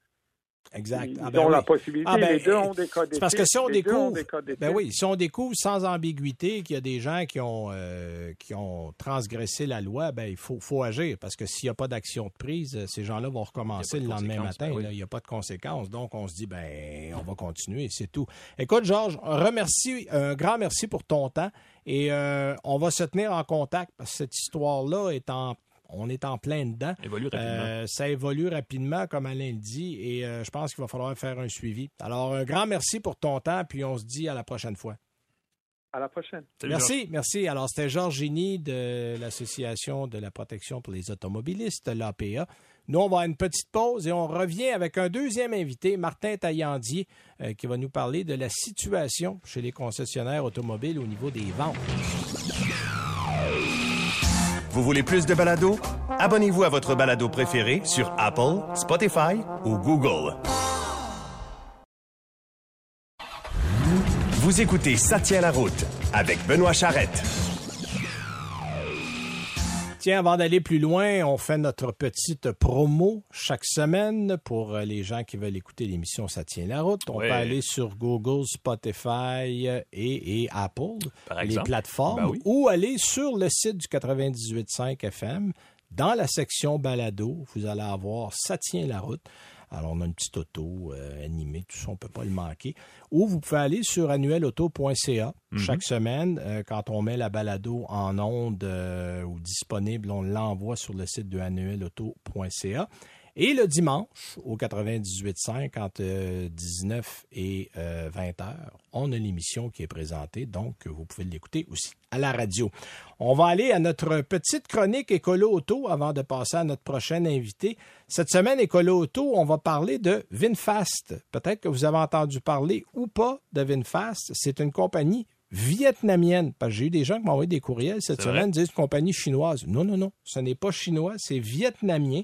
Exact. Ils, Ah, ben ont oui. la possibilité. Ah, ben, les deux ont des codes parce que si on découvre, ben oui, si on découvre sans ambiguïté qu'il y a des gens qui ont euh, qui ont transgressé la loi, ben il faut, faut agir parce que s'il n'y a pas d'action de prise, euh, ces gens-là vont recommencer le lendemain matin. ben oui. là. Il n'y a pas de conséquences. Donc on se dit ben on va continuer, c'est tout. Écoute Georges, un remercie, un grand merci pour ton temps et euh, on va se tenir en contact parce que cette histoire-là est en on est en plein dedans. Évolue rapidement. Euh, ça évolue rapidement, comme Alain le dit, et euh, je pense qu'il va falloir faire un suivi. Alors, un grand merci pour ton temps, puis on se dit à la prochaine fois. À la prochaine. Salut, merci, merci. Alors, c'était Georges Génie de l'Association de la protection pour les automobilistes, l'APA. Nous, on va à une petite pause et on revient avec un deuxième invité, Martin Taillandier, euh, qui va nous parler de la situation chez les concessionnaires automobiles au niveau des ventes. Vous voulez plus de balado? Abonnez-vous à votre balado préféré sur Apple, Spotify ou Google. Vous écoutez Ça tient la route avec Benoît Charrette. Tiens, avant d'aller plus loin, on fait notre petite promo chaque semaine pour euh, les gens qui veulent écouter l'émission Ça tient la route. On peut aller sur Google, Spotify euh, et, et Apple, Par les plateformes, Ben oui. ou aller sur le site du 98.5 FM. Dans la section balado, vous allez avoir Ça tient la route. Alors, on a une petite auto euh, animée, tout ça, on ne peut pas le manquer. Ou vous pouvez aller sur annuelauto.ca chaque semaine. euh, quand on met la balado en onde euh, ou disponible, on l'envoie sur le site de annuelauto.ca. Et le dimanche, au 98.5, entre euh, 19 et euh, 20 heures, on a l'émission qui est présentée, donc vous pouvez l'écouter aussi à la radio. On va aller à notre petite chronique Écolo Auto avant de passer à notre prochain invité. Cette semaine, Écolo Auto, on va parler de VinFast. Peut-être que vous avez entendu parler ou pas de VinFast. C'est une compagnie vietnamienne. Parce que j'ai eu des gens qui m'ont envoyé des courriels cette semaine, disent compagnie chinoise. Non, non, non, ce n'est pas chinois, c'est vietnamien.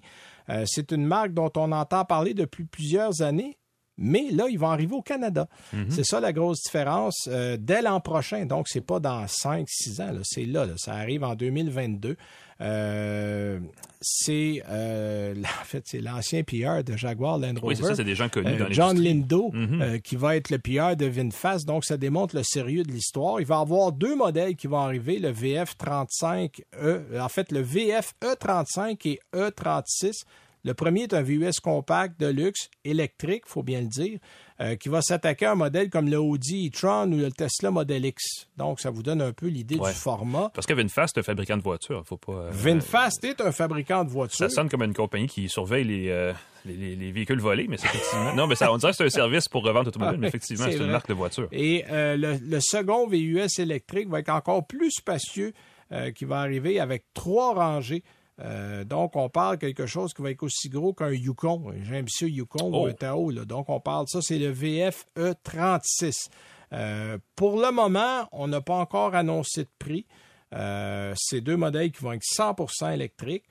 Euh, c'est une marque dont on entend parler depuis plusieurs années. Mais là, il va arriver au Canada. C'est ça la grosse différence. euh, dès l'an prochain, donc c'est pas dans 5-6 ans, c'est là, là, ça arrive en 2022. Euh, c'est euh, *laughs* en fait c'est l'ancien PR de Jaguar Land Rover. Oui, c'est ça, c'est des gens connus dans John. Lindo, Mhm. qui va être le PR de VinFast. Donc, ça démontre le sérieux de l'histoire. Il va y avoir deux modèles qui vont arriver, le VF35E, E, en fait, le VF E35 et E36. Le premier est un VUS compact de luxe, électrique, faut bien le dire, euh, qui va s'attaquer à un modèle comme le Audi e-tron ou le Tesla Model X. Donc, ça vous donne un peu l'idée Ouais. du format. Parce que VinFast, c'est un fabricant de voitures. Faut pas, euh, VinFast est un fabricant de voitures. Ça sonne comme une compagnie qui surveille les, euh, les, les- les véhicules volés, mais c'est effectivement. Non, mais ça, on dirait que c'est un service pour revente automobile, Ah, mais effectivement, c'est une marque de voiture. Et euh, le, le second VUS électrique va être encore plus spacieux, euh, qui va arriver avec trois rangées. Euh, donc, on parle quelque chose qui va être aussi gros qu'un Yukon, un ambitieux Yukon Oh. ou un Tao. là. Donc, on parle de ça, c'est le VF E36. Euh, pour le moment, on n'a pas encore annoncé de prix. Euh, c'est deux modèles qui vont être 100% électriques.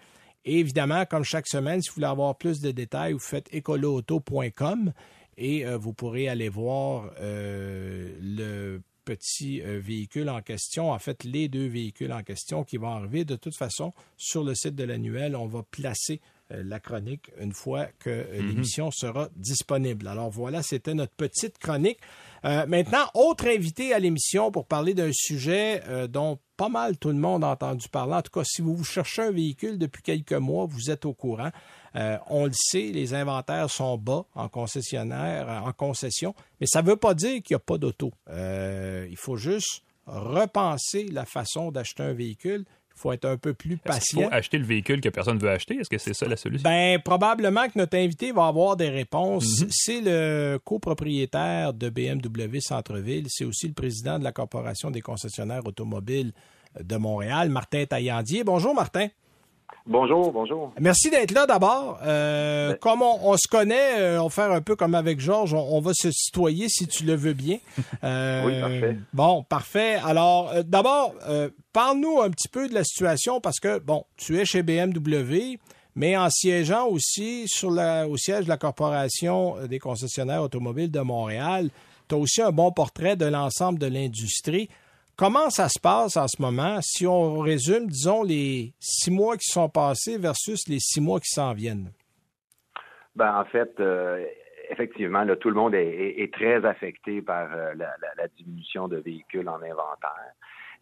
Et évidemment, comme chaque semaine, si vous voulez avoir plus de détails, vous faites écoloauto.com et euh, vous pourrez aller voir le petit euh, véhicule en question, en fait les deux véhicules en question qui vont arriver. De toute façon, sur le site de l'annuel, on va placer euh, la chronique une fois que euh, l'émission sera disponible. Alors voilà, c'était notre petite chronique. Euh, maintenant, autre invité à l'émission pour parler d'un sujet euh, dont pas mal tout le monde a entendu parler. En tout cas, si vous vous cherchez un véhicule depuis quelques mois, vous êtes au courant. Euh, on le sait, les inventaires sont bas en concessionnaire, en concession, mais ça ne veut pas dire qu'il n'y a pas d'auto. Euh, il faut juste repenser la façon d'acheter un véhicule. Il faut être un peu plus patient. faut acheter le véhicule que personne ne veut acheter? Est-ce que c'est ça la solution? Ben, probablement que notre invité va avoir des réponses. Mhm. C'est le copropriétaire de BMW Centre-Ville. C'est aussi le président de la Corporation des concessionnaires automobiles de Montréal, Martin Taillandier. Bonjour, Martin. Bonjour, bonjour. Merci d'être là d'abord. Euh, Ben- Comme on, on se connaît, euh, on va faire un peu comme avec Georges, on, on va se citoyer si tu le veux bien. Euh, *laughs* Oui, parfait. Bon, parfait. Alors, euh, d'abord, euh, parle-nous un petit peu de la situation parce que, bon, tu es chez BMW, mais en siégeant aussi sur la, au siège de la Corporation des concessionnaires automobiles de Montréal, tu as aussi un bon portrait de l'ensemble de l'industrie. Comment ça se passe en ce moment? Si on résume, disons, les six mois qui sont passés versus les six mois qui s'en viennent? Ben, en fait, euh, effectivement, tout le monde est, très affecté par la, diminution de véhicules en inventaire.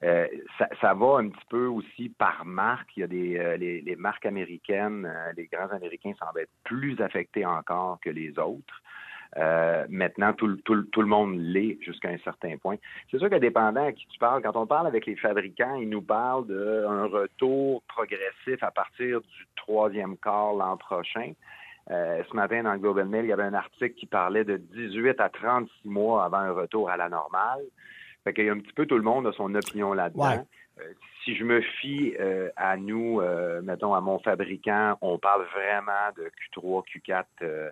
Euh, ça, va un petit peu aussi par marque. Il y a des euh, les, marques américaines, euh, les grands Américains semblent être plus affectés encore que les autres. Maintenant, tout, tout, le monde l'est jusqu'à un certain point. C'est sûr que dépendant à qui tu parles, quand on parle avec les fabricants, ils nous parlent d'un retour progressif à partir du troisième quart l'an prochain. ce matin, dans le Global Mail, il y avait un article qui parlait de 18 à 36 mois avant un retour à la normale. Fait qu'il y a un petit peu tout le monde a son opinion là-dedans. Euh, si je me fie euh, à nous, euh, mettons à mon fabricant, on parle vraiment de Q3, Q4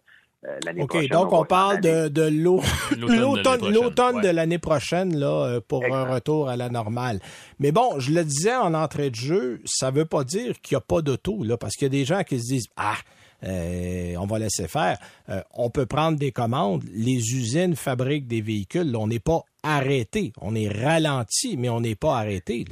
l'année prochaine. OK, donc on, parle de, de *laughs* l'automne de l'année prochaine là, pour un retour à la normale. Mais bon, je le disais en entrée de jeu, ça veut pas dire qu'il n'y a pas d'auto, là, parce qu'il y a des gens qui se disent Ah, euh, on va laisser faire. Euh, on peut prendre des commandes. Les usines fabriquent des véhicules. on n'est pas arrêté. On est ralenti, mais on n'est pas arrêté.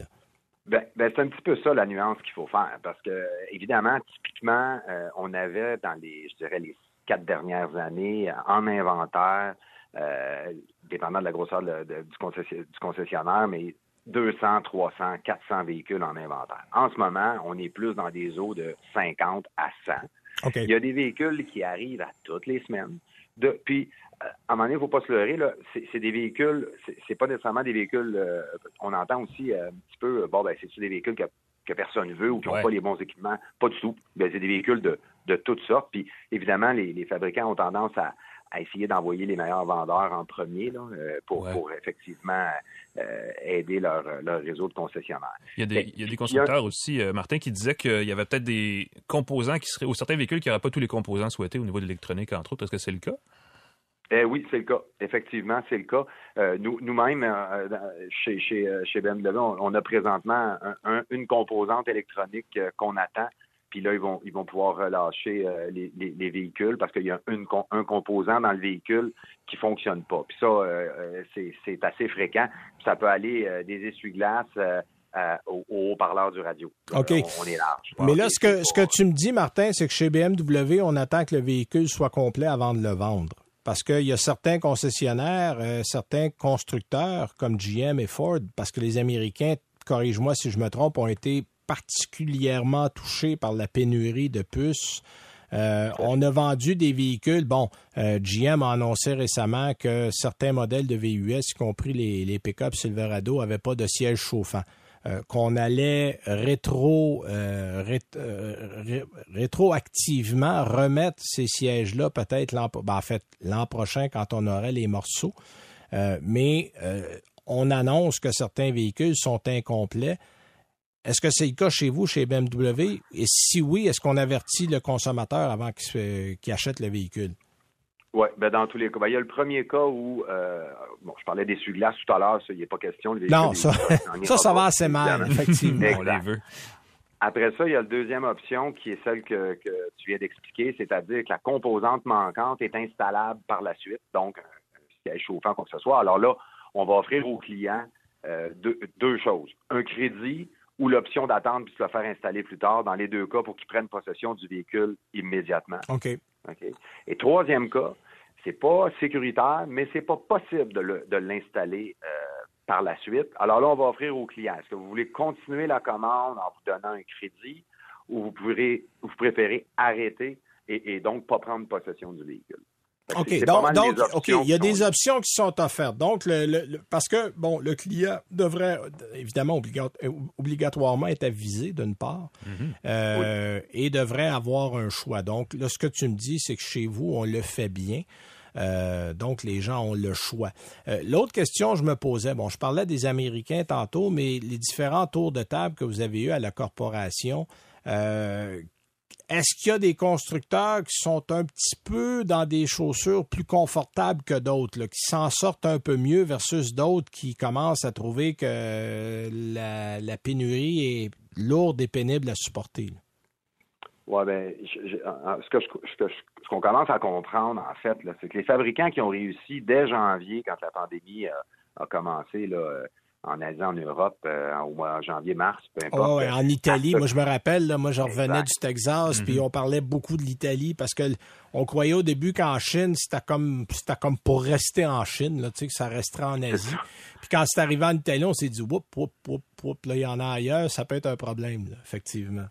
Ben, ben, c'est un petit peu ça la nuance qu'il faut faire. Parce que, évidemment, typiquement, euh, on avait dans les, je dirais, les quatre dernières années, en inventaire, dépendant de la grosseur du, concessionnaire, mais 200, 300, 400 véhicules en inventaire. En ce moment, on est plus dans des eaux de 50 à 100. Il y a des véhicules qui arrivent à toutes les semaines. De, puis, euh, à un moment donné, il ne faut pas se leurrer, c'est des véhicules, c'est pas nécessairement des véhicules, euh, on entend aussi euh, un petit peu, bon, ben, c'est des véhicules que, que personne veut ou qui n'ont pas les bons équipements? Pas du tout. Ben, c'est des véhicules de, de toutes sortes. Puis, évidemment, les fabricants ont tendance à, à essayer d'envoyer les meilleurs vendeurs en premier là, euh, pour, pour, effectivement euh, aider leur, leur, réseau de concessionnaires. Il y a des, il y a des constructeurs aussi, euh, Martin, qui disaient qu'il y avait peut-être des composants qui seraient, ou certains véhicules qui n'auraient pas tous les composants souhaités au niveau de l'électronique, entre autres. Est-ce que c'est le cas? Eh oui, c'est le cas. Effectivement, c'est le cas. nous, nous-mêmes, chez, chez, chez BMW, on, a présentement une composante électronique qu'on attend puis là, ils vont, ils vont pouvoir relâcher euh, les, les, véhicules parce qu'il y a une, un composant dans le véhicule qui fonctionne pas. Puis ça, euh, euh, c'est assez fréquent. ça peut aller des essuie-glaces au, haut-parleur du radio. OK. On, est large. Mais là, ce que, ce que tu me dis, Martin, c'est que chez BMW, on attend que le véhicule soit complet avant de le vendre. Parce qu'il y a certains concessionnaires, certains constructeurs comme GM et Ford, parce que les Américains, corrige-moi si je me trompe, ont été particulièrement touché par la pénurie de puces. Euh, on a vendu des véhicules. Bon, euh, GM a annoncé récemment que certains modèles de VUS, y compris les, pick-up Silverado, n'avaient pas de siège chauffant. Euh, qu'on allait rétro, rétroactivement remettre ces sièges-là peut-être l'an ben, l'an prochain quand on aurait les morceaux. mais on annonce que certains véhicules sont incomplets. Est-ce que c'est le cas chez vous, chez BMW? Et si oui, est-ce qu'on avertit le consommateur avant qu'il achète le véhicule? Oui, ben dans tous les cas. Ben, il y a le premier cas où, euh, bon, je parlais des glaces tout à l'heure, il n'y a pas question. de non, ça, *laughs* ça, ça va assez mal, effectivement. On les veut. Après ça, il y a la deuxième option qui est celle que, tu viens d'expliquer, c'est-à-dire que la composante manquante est installable par la suite, donc un siège chauffant, quoi que ce soit. Alors là, on va offrir aux clients euh, deux, choses. Un crédit ou l'option d'attendre puis de le faire installer plus tard, dans les deux cas, pour qu'ils prennent possession du véhicule immédiatement. OK. Et troisième cas, c'est pas sécuritaire, mais c'est pas possible de l'installer euh, par la suite. Alors là, on va offrir aux clients. Est-ce que vous voulez continuer la commande en vous donnant un crédit ou vous, pourrez, vous préférez arrêter et, et donc pas prendre possession du véhicule? OK, donc, OK, il y a des options qui sont offertes. Donc, le, parce que, bon, le client devrait, évidemment, obligatoirement être avisé, d'une part, mhm. euh, et devrait avoir un choix. Donc, là, ce que tu me dis, c'est que chez vous, on le fait bien. Euh, donc, les gens ont le choix. Euh, l'autre question, je me posais, bon, je parlais des Américains tantôt, mais les différents tours de table que vous avez eus à la corporation, est-ce qu'il y a des constructeurs qui sont un petit peu dans des chaussures plus confortables que d'autres, qui s'en sortent un peu mieux versus d'autres qui commencent à trouver que la, pénurie est lourde et pénible à supporter? Oui, bien, ce qu'on commence à comprendre, en fait, c'est que les fabricants qui ont réussi dès janvier, quand la pandémie a, commencé, là, en Asie, en Europe, euh, au mois de janvier, mars, peu importe. Oh, en Italie, moi je me rappelle, là, moi je revenais du Texas, puis Mhm. on parlait beaucoup de l'Italie parce que on croyait au début qu'en Chine, c'était comme c'était comme pour rester en Chine, là, tu sais, que ça resterait en Asie. Puis quand c'est arrivé en Italie, on s'est dit, whoop, whoop, whoop, whoop, là, il y en a ailleurs, ça peut être un problème, là, effectivement.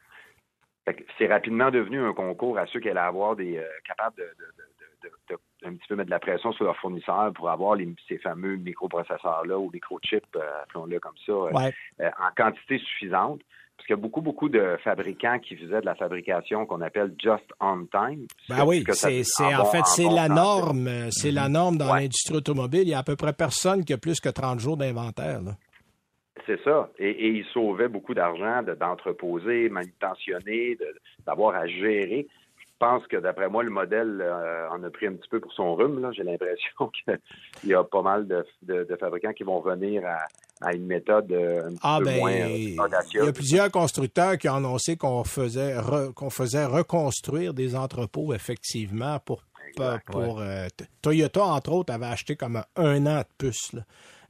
Fait que C'est rapidement devenu un concours à ceux qui allaient avoir des euh, capables de, de- de- de- de- de- un petit peu mettre de la pression sur leurs fournisseurs pour avoir les- ces fameux microprocesseurs-là ou microchips, euh, appelons-le comme ça, euh, Ouais. euh, en quantité suffisante. Parce qu'il y a beaucoup, beaucoup de fabricants qui faisaient de la fabrication qu'on appelle just on time. Ben oui, c'est, en fait, c'est bon la norme, c'est la norme dans Ouais. l'industrie automobile. Il y a à peu près personne qui a plus que 30 jours d'inventaire. C'est ça. Et, et ils sauvaient beaucoup d'argent de- d'entreposer, manutentionner, de- d'avoir à gérer. Je pense que d'après moi, le modèle euh, en a pris un petit peu pour son rhume. là. J'ai l'impression *laughs* qu'il y a pas mal de, de- de fabricants qui vont venir à, à une méthode euh, un petit Ah peu ben, moins euh, il y audacieuse. a plusieurs constructeurs qui ont annoncé qu'on faisait re- qu'on faisait reconstruire des entrepôts effectivement pour Exact, pour euh, Toyota entre autres avait acheté comme un, an de plus là.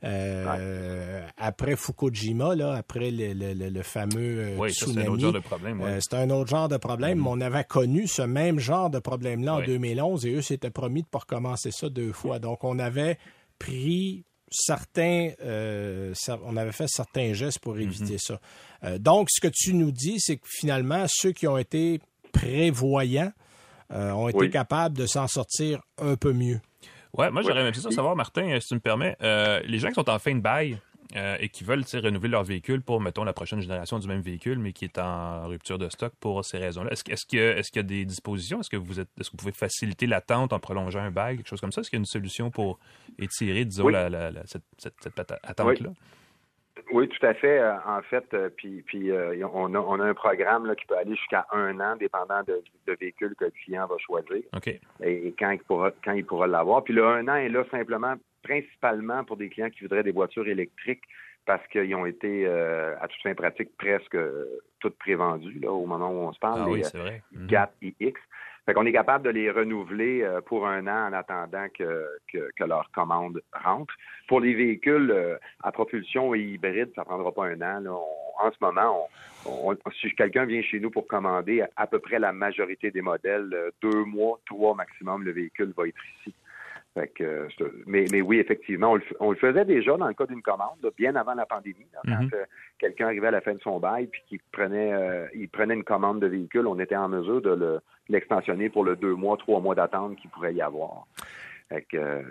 Euh, après Fukushima là, après le, le- le- fameux euh, Oui, ça, c'est un tsunami. autre genre de problème. ouais. Euh, c'est un autre genre de problème, mais on avait connu ce même genre de problème-là en Oui. 2011 et eux s'étaient promis de ne pas recommencer ça deux fois. Donc, on avait pris certains, euh, cer- on avait fait certains gestes pour éviter ça. Euh, donc, ce que tu nous dis, c'est que finalement, ceux qui ont été prévoyants euh, ont été Oui. capables de s'en sortir un peu mieux. Ouais, moi, j'aurais aimé ça savoir, Martin, euh, si tu me permets, euh, les gens qui sont en fin de bail euh, et qui veulent renouveler leur véhicule pour, mettons, la prochaine génération du même véhicule, mais qui est en rupture de stock pour ces raisons-là, est-ce, est-ce, qu'il y a- est-ce qu'il y a des dispositions? Est-ce que, vous êtes, est-ce que vous pouvez faciliter l'attente en prolongeant un bail, quelque chose comme ça? Est-ce qu'il y a une solution pour étirer, disons, Oui. la, la- la- cette, cette- attente-là? Oui, tout à fait. Euh, En fait, euh, puis, puis euh, on, a, on a un programme là, qui peut aller jusqu'à un an, dépendant de, de véhicule que le client va choisir. OK. et, et quand il pourra quand il pourra l'avoir. Puis le un an est là simplement principalement pour des clients qui voudraient des voitures électriques parce qu'ils ont été à toute fin pratique presque toutes prévendues là, au moment où on se parle, Ah les oui, c'est vrai. Mhm. GAP iX. Fait qu'on est capable de les renouveler euh, pour un an en attendant que, leur commande rentre. Pour les véhicules euh, à propulsion et hybride, ça prendra pas un an. en ce moment, on- si quelqu'un vient chez nous pour commander, à peu près la majorité des modèles, euh, deux mois, trois maximum, le véhicule va être ici. Fait que, c'est- mais, mais oui, effectivement, on le, f- on le faisait déjà dans le cas d'une commande, là, bien avant la pandémie. là, quand Mhm. euh, quelqu'un arrivait à la fin de son bail puis qu'il prenait, euh, il prenait une commande de véhicule, on était en mesure de le- de l'extensionner pour le deux mois, trois mois d'attente qu'il pourrait y avoir. Fait que, euh,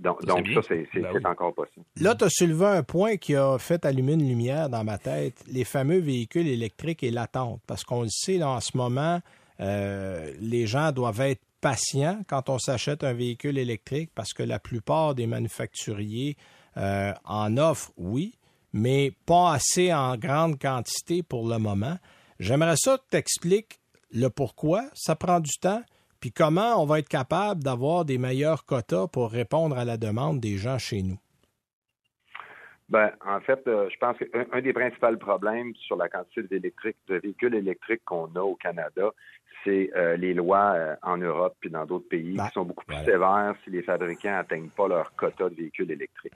donc, Ça, c'est donc bien. ça, c'est c'est- Ben oui. encore possible. Là, tu as soulevé un point qui a fait allumer une lumière dans ma tête, les fameux véhicules électriques et l'attente. Parce qu'on le sait, là, en ce moment, euh, les gens doivent être patients quand on s'achète un véhicule électrique parce que la plupart des manufacturiers euh, en offrent, oui, mais pas assez en grande quantité pour le moment. J'aimerais ça que tu expliques le pourquoi ça prend du temps, puis comment on va être capable d'avoir des meilleurs quotas pour répondre à la demande des gens chez nous? Ben, en fait, euh, je pense qu'un un des principaux problèmes sur la quantité d'électrique, de véhicules électriques qu'on a au Canada, c'est euh, les lois euh, en Europe puis dans d'autres pays Ben, qui sont beaucoup plus sévères si les fabricants n'atteignent pas leur quota de véhicules électriques.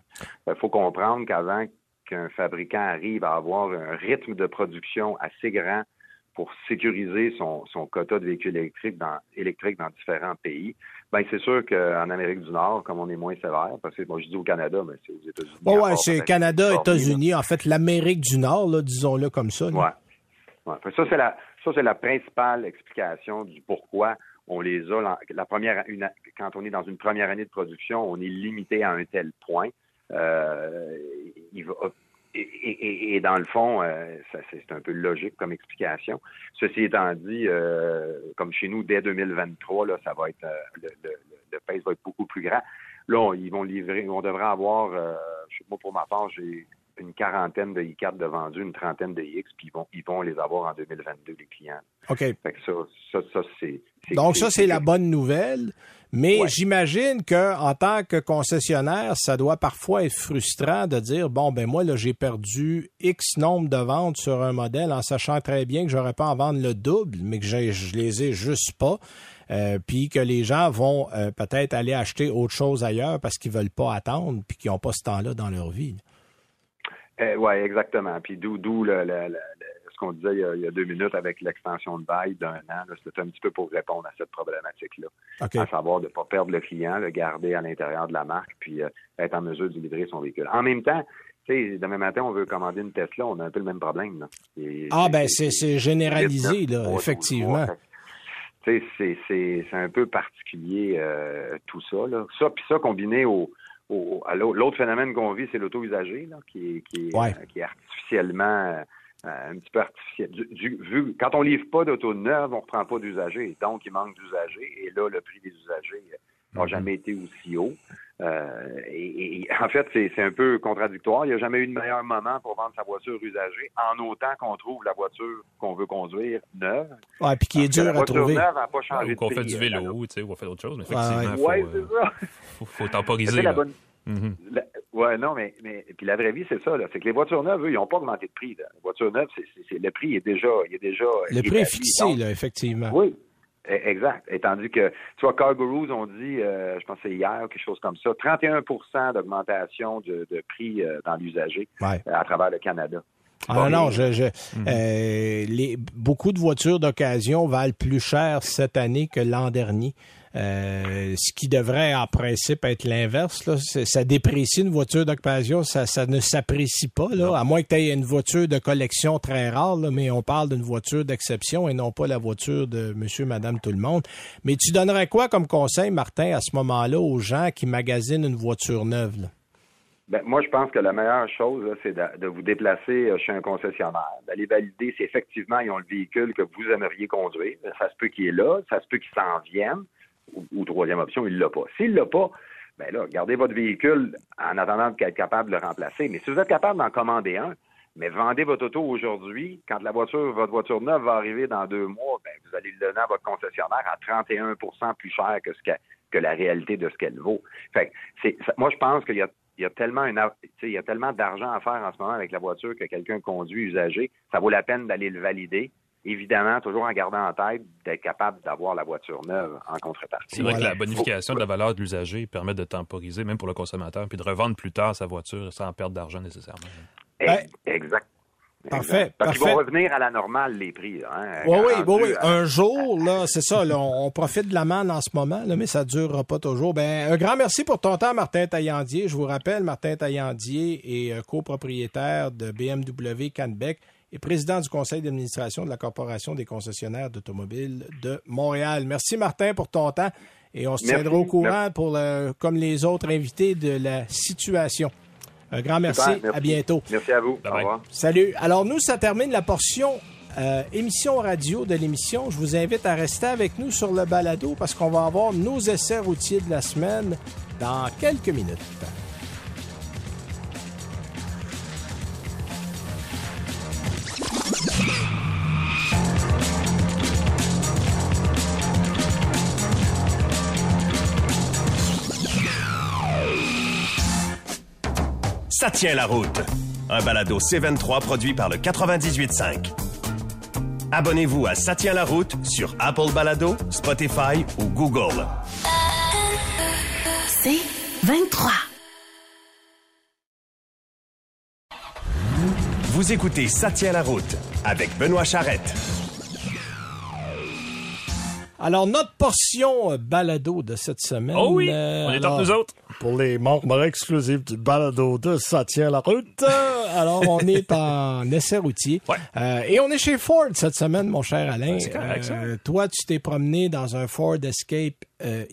Il faut comprendre qu'avant qu'un fabricant arrive à avoir un rythme de production assez grand pour sécuriser son, son quota de véhicules électriques dans, électriques dans différents pays, ben c'est sûr qu'en Amérique du Nord, comme on est moins sévère, parce que moi je dis au Canada, mais c'est aux États-Unis. Ouais, encore, c'est peut-être, Canada. États-Unis, en fait, l'Amérique du Nord, disons-le comme ça. Ouais. ouais. Ça, c'est la, ça, c'est la principale explication du pourquoi on les a. la- première, une, quand on est dans une première année de production, on est limité à un tel point. Euh, il va, et, et- et dans le fond, euh, c'est un peu logique comme explication. Ceci étant dit, euh, comme chez nous, dès 2023, là, ça va être euh, le, le, le va être beaucoup plus grand. Là, on- ils vont livrer, on devrait avoir, euh, je sais pas pour ma part, j'ai une quarantaine de i4 de vendus, une trentaine de iX, puis ils vont, ils vont les avoir en 2022, les clients. OK. Fait que ça, ça, ça c'est. Donc, ça, c'est la bonne nouvelle. Mais Ouais. j'imagine que en tant que concessionnaire, ça doit parfois être frustrant de dire bon ben moi là j'ai perdu X nombre de ventes sur un modèle en sachant très bien que j'aurais pas à en vendre le double, mais que je les ai juste pas. Euh, puis que les gens vont euh, peut-être aller acheter autre chose ailleurs parce qu'ils veulent pas attendre puis qu'ils n'ont pas ce temps-là dans leur vie. Eh, oui, exactement. Puis d'où, d'où le, le, le, ce qu'on disait il y, a, il y, a, deux minutes avec l'extension de bail d'un an. C'était un petit peu pour répondre à cette problématique-là. Okay. À savoir de ne pas perdre le client, le garder à l'intérieur de la marque, puis euh, être en mesure de livrer son véhicule. En même temps, tu sais, demain matin, on veut commander une Tesla, on a un peu le même problème. Là. Et, ah, ben, c'est, c'est généralisé, là, là effectivement. Tu sais, c'est un peu particulier euh, tout ça. Là. Ça, puis ça combiné au, au à l'autre phénomène qu'on vit, c'est l'auto-usager, là, qui est, qui est, ouais. euh, qui est artificiellement euh, un petit peu artificiel. Du, du, vu, quand on livre pas d'auto neuve, on reprend pas d'usagers. Donc, il manque d'usagers. Et là, le prix des usagers n'a -hmm. jamais été aussi haut. Euh, et, et, en fait, c'est un peu contradictoire. Il n'y a jamais eu de meilleur moment pour vendre sa voiture usagée, en autant qu'on trouve la voiture qu'on veut conduire neuve. Ouais, puis qui est dur à trouver. Neuve n'a pas changé ouais, ou qu'on fait du vélo, tu sais, ou on fait autre chose, mais effectivement, ouais, faut, c'est ça. faut, faut temporiser. La bonne... Mm -hmm. la... Ouais, non, mais, mais puis la vraie vie, c'est ça. C'est que les voitures neuves, eux, ils n'ont pas augmenté de prix. Là. Les voitures neuves, c est, c est, le prix est déjà, il est déjà. Le prix est fixé, donc, là, effectivement. Oui, Exact. Et tandis que, tu vois, Car Gurus ont dit, euh, je pense que c'est hier, quelque chose comme ça, 31% d'augmentation de, de, prix euh, dans l'usager ouais. euh, à travers le Canada. Ah non, non, je, je euh, les, beaucoup de voitures d'occasion valent plus cher cette année que l'an dernier. Euh, ce qui devrait en principe être l'inverse. Là. Ça déprécie une voiture d'occasion, ça, ça ne s'apprécie pas, là, à moins que tu aies une voiture de collection très rare, là, mais on parle d'une voiture d'exception et non pas la voiture de monsieur, madame, tout le monde. Mais tu donnerais quoi comme conseil, Martin, à ce moment-là, aux gens qui magasinent une voiture neuve? Là? Ben, moi, je pense que la meilleure chose, c'est de, de, vous déplacer chez un concessionnaire, d'aller valider si effectivement ils ont le véhicule que vous aimeriez conduire. Ça se peut qu'il est là, ça se peut qu'il s'en vienne, ou, troisième option, il l'a pas. S'il l'a pas, ben là, gardez votre véhicule en attendant d'être capable de le remplacer. Mais si vous êtes capable d'en commander un, mais vendez votre auto aujourd'hui, quand la voiture, votre voiture neuve va arriver dans deux mois, ben, vous allez le donner à votre concessionnaire à 31% plus cher que ce que, que la réalité de ce qu'elle vaut. Fait c'est, moi, je pense qu'il y a il y a tellement une, il y a tellement d'argent à faire en ce moment avec la voiture que quelqu'un conduit usagé, ça vaut la peine d'aller le valider. Évidemment, toujours en gardant en tête d'être capable d'avoir la voiture neuve en contrepartie. C'est vrai voilà. que la bonification de la valeur de l'usager permet de temporiser, même pour le consommateur, puis de revendre plus tard sa voiture sans perdre d'argent nécessairement. Exact. Parfait. Parce qu'ils vont revenir à la normale, les prix. Hein, oui, oui, oui, oui. Un jour, là, c'est ça, là, on profite de la manne en ce moment, là, mais ça ne durera pas toujours. Ben, un grand merci pour ton temps, Martin Taillandier. Je vous rappelle, Martin Taillandier est copropriétaire de BMW Canbec et président du conseil d'administration de la Corporation des concessionnaires d'automobiles de Montréal. Merci, Martin, pour ton temps. Et on se merci. tiendra au courant, pour le, comme les autres invités, de la situation. Un grand merci. Super, merci. À bientôt. Merci à vous. Bye Au revoir. Salut. Alors, nous, ça termine la portion euh, émission radio de l'émission. Je vous invite à rester avec nous sur le balado parce qu'on va avoir nos essais routiers de la semaine dans quelques minutes. Ça tient la route. Un balado C23 produit par le 98.5. Abonnez-vous à Ça tient la route sur Apple Balado, Spotify ou Google. C23. Vous écoutez Ça tient la route avec Benoît Charrette. Alors, notre portion balado de cette semaine. Oh oui, euh, on est entre nous autres. Pour les membres exclusifs du balado de Ça tient la route. alors, on est en *laughs* essai routier. Ouais. Euh, et on est chez Ford cette semaine, mon cher Alain. C'est correct, ça. Euh, toi, tu t'es promené dans un Ford Escape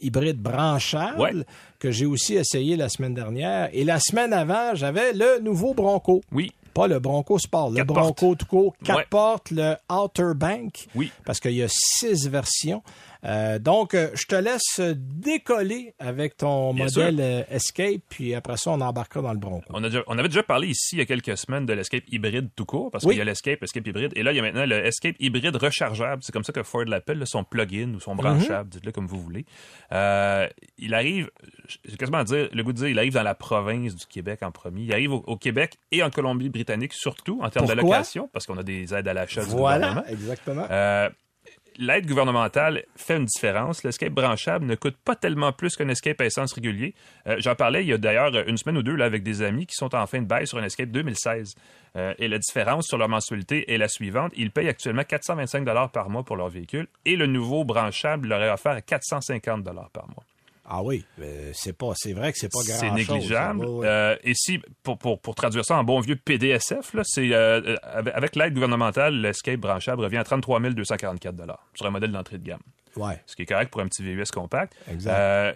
hybride branchable ouais. que j'ai aussi essayé la semaine dernière. Et la semaine avant, j'avais le nouveau Bronco. Oui. Pas le Bronco Sport, le Quatre Bronco tout court, 4 Ouais. portes, le Outer Bank. Oui. Parce qu'il y a six versions. Euh, donc, euh, je te laisse décoller avec ton Bien modèle euh, Escape, puis après ça, on embarquera dans le Bronco. On, a déjà, on avait déjà parlé ici il y a quelques semaines de l'Escape hybride tout court, parce Oui. qu'il y a l'Escape, Escape hybride, et là, il y a maintenant le Escape hybride rechargeable. C'est comme ça que Ford l'appelle, son plug-in ou son Mhm. branchable, dites-le comme vous voulez. Euh, il arrive, j'ai quasiment à dire, le goût de dire, il arrive dans la province du Québec en premier. Il arrive au, au Québec et en Colombie-Britannique surtout, en termes de Pourquoi? location, parce qu'on a des aides à l'achat du Voilà, gouvernement. exactement. Euh, l'aide gouvernementale fait une différence. L'escape branchable ne coûte pas tellement plus qu'un escape à essence régulier. Euh, j'en parlais il y a d'ailleurs une semaine ou deux avec des amis qui sont en fin de bail sur un escape 2016. Euh, et la différence sur leur mensualité est la suivante. Ils payent actuellement 425 par mois pour leur véhicule et le nouveau branchable leur est offert à 450 par mois. Ah oui, c'est pas, c'est vrai que c'est pas grand C'est négligeable. Euh, et si, pour, pour, pour, traduire ça en bon vieux PDSF, là, c'est, euh, avec l'aide gouvernementale, l'escape branchable revient à 33 244 sur un modèle d'entrée de gamme. Ouais. Ce qui est correct pour un petit VUS compact. Exact. Euh,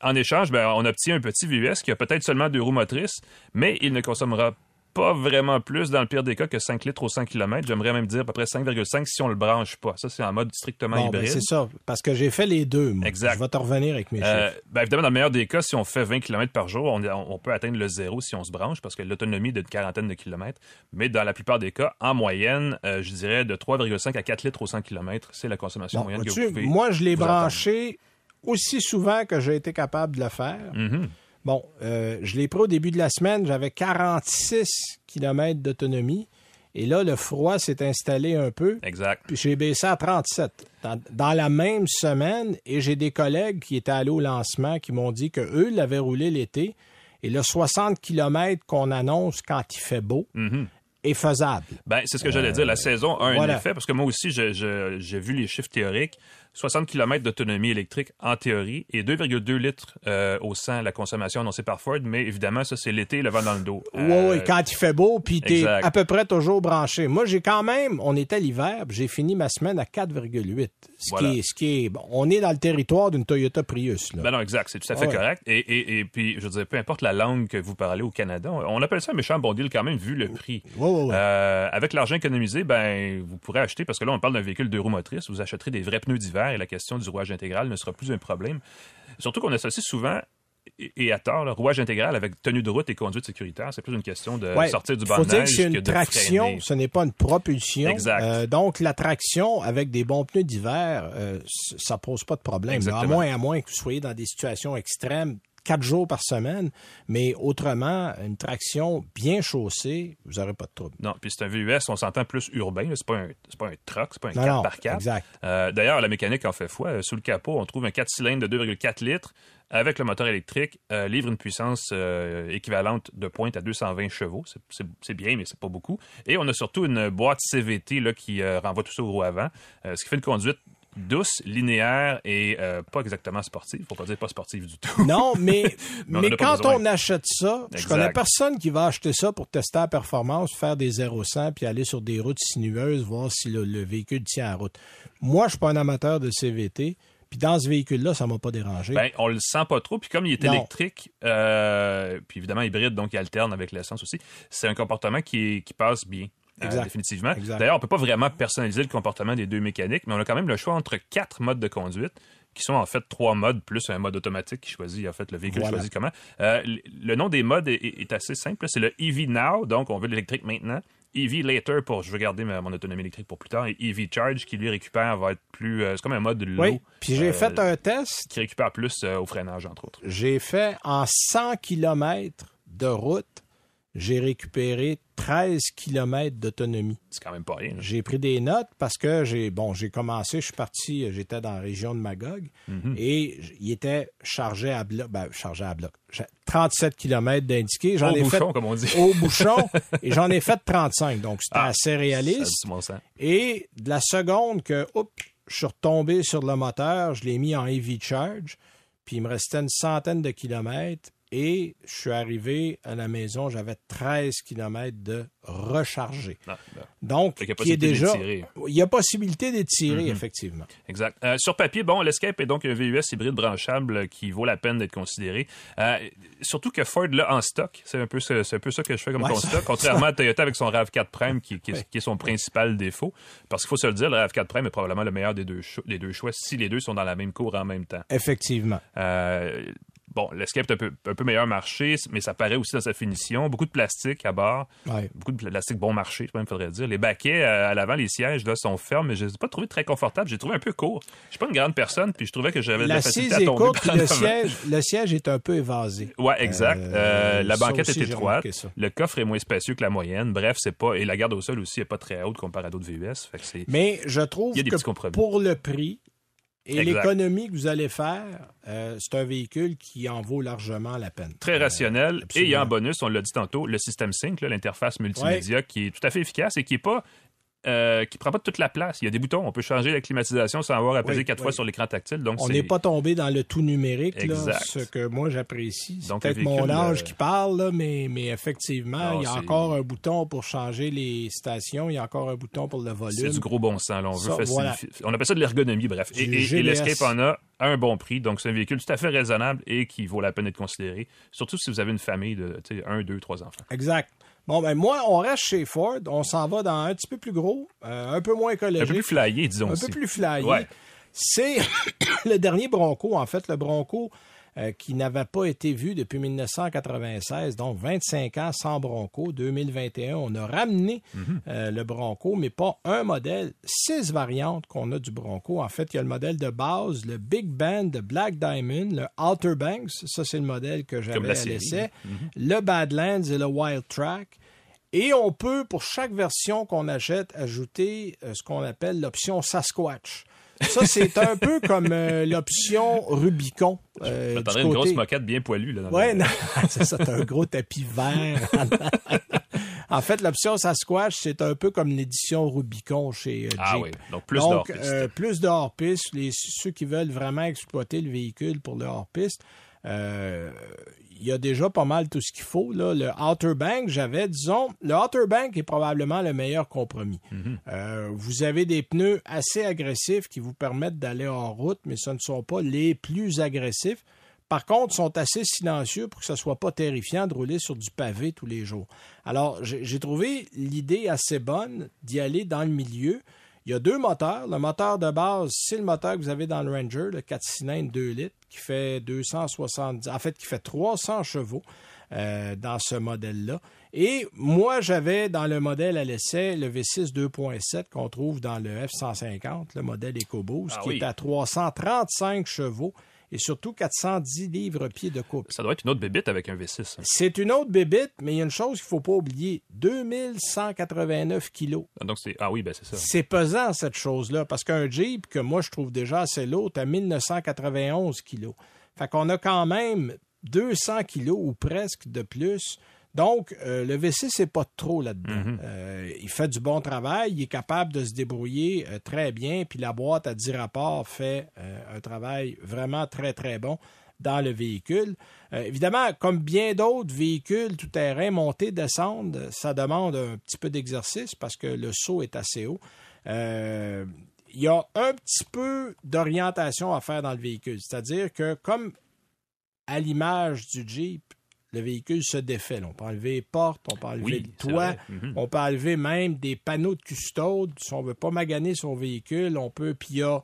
en échange, ben, on obtient un petit VUS qui a peut-être seulement deux roues motrices, mais il ne consommera pas vraiment plus dans le pire des cas que 5 litres au 100 km. J'aimerais même dire à peu près 5,5 si on le branche pas. Ça, c'est en mode strictement ben, hybride. c'est ça, parce que j'ai fait les deux. Moi. Exact. Je vais te revenir avec mes euh, chiffres. Ben, évidemment, dans le meilleur des cas, si on fait 20 km par jour, on, on peut atteindre le zéro si on se branche parce que l'autonomie est d'une quarantaine de kilomètres. Mais dans la plupart des cas, en moyenne, euh, je dirais de 3,5 à 4 litres au 100 km, c'est la consommation bon, moyenne que vous pouvez. Moi, je l'ai branché aussi souvent que j'ai été capable de le faire. Mhm. Bon, euh, je l'ai pris au début de la semaine, j'avais 46 km d'autonomie. Et là, le froid s'est installé un peu. Exact. Puis j'ai baissé à 37 dans, dans la même semaine. Et j'ai des collègues qui étaient allés au lancement qui m'ont dit qu'eux l'avaient roulé l'été. Et le 60 km qu'on annonce quand il fait beau Mhm. est faisable. Ben, c'est ce que j'allais dire. La saison a un voilà. effet parce que moi aussi, j'ai vu les chiffres théoriques. 60 km d'autonomie électrique en théorie et 2,2 litres euh, au 100 la consommation annoncée par Ford. Mais évidemment, ça, c'est l'été, le vent dans le dos. Oui, Euh, oui, quand il fait beau, puis t'es à peu près toujours branché. Moi, j'ai quand même, on était l'hiver, puis j'ai fini ma semaine à 4,8. Ce, Voilà. qui est, ce qui est, bon, on est dans le territoire d'une Toyota Prius. Là. Ben non, exact, c'est tout à fait Ouais. correct. Et, et, et puis, je veux dire, peu importe la langue que vous parlez au Canada, on appelle ça un méchant bon deal quand même, vu le prix. Ouais, ouais, ouais. Euh, avec l'argent économisé, ben, vous pourrez acheter, parce que là, on parle d'un véhicule deux roues motrices, vous achèterez des vrais pneus d'hiver et la question du rouage intégral ne sera plus un problème. Surtout qu'on associe souvent, et, à tort, le rouage intégral avec tenue de route et conduite sécuritaire. C'est plus une question de Ouais. sortir du faut de dire que c'est que une de traction, freiner. ce n'est pas une propulsion. Exact. Euh, donc, la traction avec des bons pneus d'hiver, euh, ça pose pas de problème. là. À Exactement. moins, à moins que vous soyez dans des situations extrêmes, quatre jours par semaine. Mais autrement, une traction bien chaussée, vous n'aurez pas de trouble. Non, puis c'est un VUS, on s'entend plus urbain. C'est pas un, c'est pas un truck, c'est pas un Non, 4 non, x exact. D'ailleurs, la mécanique en fait foi. Euh, Sous le capot, on trouve un 4 cylindres de 2,4 litres avec le moteur électrique, euh, livre une puissance euh, équivalente de pointe à 220 chevaux. C'est- C'est c'est bien, mais c'est pas beaucoup. Et on a surtout une boîte CVT là, qui euh, renvoie tout ça au roue avant, euh, ce qui fait une conduite douce, linéaire et euh, pas exactement sportive. Faut pas dire pas sportive du tout. Non, *laughs* mais, quand on achète ça, je Exact. connais personne qui va acheter ça pour tester la performance, faire des 0-100 puis aller sur des routes sinueuses, voir si le, le véhicule tient la route. Moi, je suis pas un amateur de CVT, puis dans ce véhicule-là, ça m'a pas dérangé. Ben, on le sent pas trop. Puis comme il est électrique, euh, puis évidemment hybride, donc il alterne avec l'essence aussi, c'est un comportement qui passe bien. Euh, définitivement. D'ailleurs, on peut pas vraiment personnaliser le comportement des deux mécaniques, mais on a quand même le choix entre quatre modes de conduite qui sont en fait trois modes plus un mode automatique qui choisit en fait le véhicule Voilà. choisit comment. Euh, le- nom des modes est, assez simple. C'est le EV Now, donc on veut l'électrique maintenant. EV Later pour je veux garder ma- mon autonomie électrique pour plus tard et EV Charge qui lui récupère va être plus euh, c'est comme un mode low oui, puis j'ai euh, fait un test. qui récupère plus au freinage entre autres. J'ai fait en 100 km de route, j'ai récupéré 13 km d'autonomie. C'est quand même pas rien. J'ai pris des notes parce que j'ai bon, j'ai commencé, je suis parti, j'étais dans la région de Magog Mhm. et il était chargé à bloc, ben, chargé à bloc. J'ai 37 km d'indiqué, j'en Au ai bouchon, fait comme on dit. au bouchon *laughs* et j'en ai fait 35. Donc c'était Ah, assez réaliste bon sens. et de la seconde que oups, je suis retombé sur le moteur, je l'ai mis en EV charge, puis il me restait une centaine de kilomètres et je suis arrivé à la maison, j'avais 13 kilomètres de recharger. Non, non. Donc, qu'il y a qui est possibilité déjà. d'étirer. Il y a possibilité d'étirer, Mhm. effectivement. Exact. Euh, sur papier, bon, l'Escape est donc un VUS hybride branchable qui vaut la peine d'être considéré. Euh, surtout que Ford l'a en stock. C'est un peu un peu ça que je fais comme Ouais, constat. ça- Contrairement à Toyota avec son RAV4 Prime qui, qui est, Ouais. qui est son principal défaut. Parce qu'il faut se le dire, le RAV4 Prime est probablement le meilleur des deux, des deux choix si les deux sont dans la même cour en même temps. Effectivement. Euh, bon, l'Escape est un peu, un peu meilleur marché, mais ça paraît aussi dans sa finition. Beaucoup de plastique à bord. Beaucoup de plastique bon marché, il faudrait dire. Les baquets euh, à l'avant, les sièges, là, sont fermes, mais je ne les ai pas trouvés très confortables. J'ai trouvé un peu court. Je suis pas une grande personne, puis je trouvais que j'avais de la facilité à tomber. le siège, le siège est un peu évasé. Ouais, exact. Euh, la banquette est étroite. Le coffre est moins spacieux que la moyenne. Bref, c'est pas, et la garde au sol aussi n'est pas très haute comparé à d'autres VUS. mais je trouve que pour le prix, et l'économie que vous allez faire, euh, c'est un véhicule qui en vaut largement la peine. Très rationnel. et il y a en bonus, on l'a dit tantôt, le système Sync, l'interface multimédia, qui est tout à fait efficace et qui n'est pas euh, qui prend pas toute la place. Il y a des boutons. On peut changer la climatisation sans avoir à peser quatre fois sur l'écran tactile. Donc on n'est pas tombé dans le tout numérique, là, ce que moi j'apprécie. C'est peut-être mon âge euh, qui parle, là, mais, mais effectivement, il y a encore un bouton pour changer les stations. Il y a encore un bouton pour le volume. C'est du gros bon sens. Là. On veut. On appelle ça de l'ergonomie, bref. Et, et, l'Escape en a un bon prix. Donc, c'est un véhicule tout à fait raisonnable et qui vaut la peine d'être considéré, surtout si vous avez une famille de un, deux, trois enfants. Exact. Bon, ben moi, on reste chez Ford. On s'en va dans un petit peu plus gros, euh, un peu moins écologique. Un peu plus flyé, disons. Un peu plus flyé. C'est *coughs* le dernier Bronco, en fait, le Bronco euh, qui n'avait pas été vu depuis 1996, donc 25 ans sans Bronco. 2021, on a ramené mhm. euh, le Bronco, mais pas un modèle, six variantes qu'on a du Bronco. En fait, il y a le modèle de base, le Big Band, le Black Diamond, le Outer Banks, ça c'est le modèle que j'avais à l'essai, mhm. le Badlands et le Wild Track. Et on peut, pour chaque version qu'on achète, ajouter euh, ce qu'on appelle l'option Sasquatch. Ça, c'est un peu comme euh, l'option Rubicon. Euh, une grosse moquette bien poilue. Là, ouais, *laughs* c'est ça, t'as un gros tapis vert. en fait, l'option Sasquatch, c'est un peu comme l'édition Rubicon chez euh, Jeep. Ah oui, donc plus de hors-piste. Euh, plus de hors-piste. Ceux qui veulent vraiment exploiter le véhicule pour le hors-piste, euh, il y a déjà pas mal tout ce qu'il faut. Là. Le Outer Bank, j'avais, disons, le Outer Bank est probablement le meilleur compromis. Mhm. Euh, vous avez des pneus assez agressifs qui vous permettent d'aller en route, mais ce ne sont pas les plus agressifs. Par contre, ils sont assez silencieux pour que ce ne soit pas terrifiant de rouler sur du pavé tous les jours. Alors, j'ai trouvé l'idée assez bonne d'y aller dans le milieu. Il y a deux moteurs. Le moteur de base, c'est le moteur que vous avez dans le Ranger, le 4 cylindres 2 litres, qui fait 270, en fait, qui fait 300 chevaux euh, dans ce modèle-là. Et moi, j'avais dans le modèle à l'essai le V6 2.7 qu'on trouve dans le F-150, le modèle EcoBoost, ah qui est à 335 chevaux et surtout 410 livres-pieds de coupe. Ça doit être une autre bébite avec un V6. C'est une autre bébite, mais il y a une chose qu'il ne faut pas oublier 2189 kilos. Ah, donc. Ah oui, ben c'est ça. C'est pesant, cette chose-là, parce qu'un Jeep, que moi je trouve déjà assez lourd, à 1991 kilos. Fait qu'on a quand même 200 kilos ou presque de plus donc, euh, le V6, c'est pas trop là-dedans. Mhm. Euh, il fait du bon travail, il est capable de se débrouiller euh, très bien, puis la boîte à 10 rapports fait un travail vraiment très, très bon dans le véhicule. évidemment, comme bien d'autres véhicules tout-terrain, monter, descendre, ça demande un petit peu d'exercice parce que le saut est assez haut. il y a un petit peu d'orientation à faire dans le véhicule. C'est-à-dire que comme à l'image du Jeep, le véhicule se défait. On peut enlever les portes, on peut enlever le toit, mhm. on peut enlever même des panneaux de custode. Si on ne veut pas maganer son véhicule, on peut. Puis il y a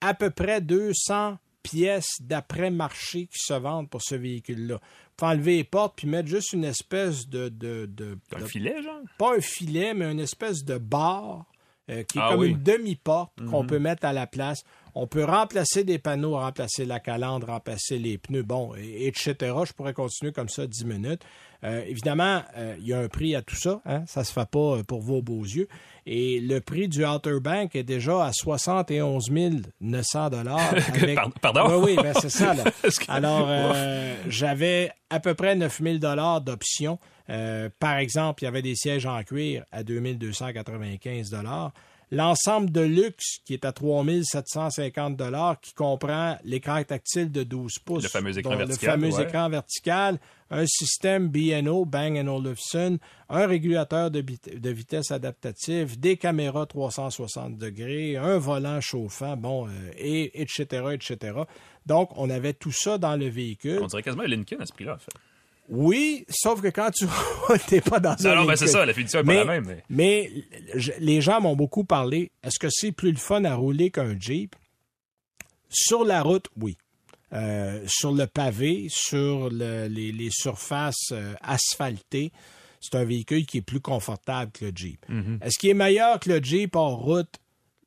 à peu près 200 pièces d'après-marché qui se vendent pour ce véhicule-là. On peut enlever les portes puis mettre juste une espèce de. de, un filet, genre? Pas un filet, mais une espèce de barre euh, qui est ah comme une demi-porte qu'on mhm. peut mettre à la place. On peut remplacer des panneaux, remplacer la calandre, remplacer les pneus, bon, etc. Je pourrais continuer comme ça 10 minutes. Euh, évidemment, euh, il y a un prix à tout ça. Hein? Ça se fait pas euh, pour vos beaux yeux. Et le prix du Outer Bank est déjà à 71 900 dollars. *laughs* Pardon? Oui, oui, ben c'est ça. *laughs* Alors, j'avais à peu près 9 000 dollars d'options. par exemple, il y avait des sièges en cuir à 2 295 dollars. L'ensemble de luxe qui est à 3750 dollars, qui comprend l'écran tactile de 12 pouces. Le fameux écran vertical. Le fameux écran vertical, un système B&O, Bang Olufsen, un régulateur de, vitesse adaptatif, des caméras 360 degrés, un volant chauffant, bon, euh, et etc., etc. Donc, on avait tout ça dans le véhicule. On dirait quasiment un Lincoln à ce prix-là, en fait. Oui, sauf que quand tu n'es *laughs* pas dans un. Non, mais c'est ça, la finition n'est pas la même. Mais, les gens m'ont beaucoup parlé. Est-ce que c'est plus le fun à rouler qu'un Jeep? Sur la route, oui. sur le pavé, sur les, surfaces asphaltées, c'est un véhicule qui est plus confortable que le Jeep. Mhm. Est-ce qu'il est meilleur que le Jeep en route?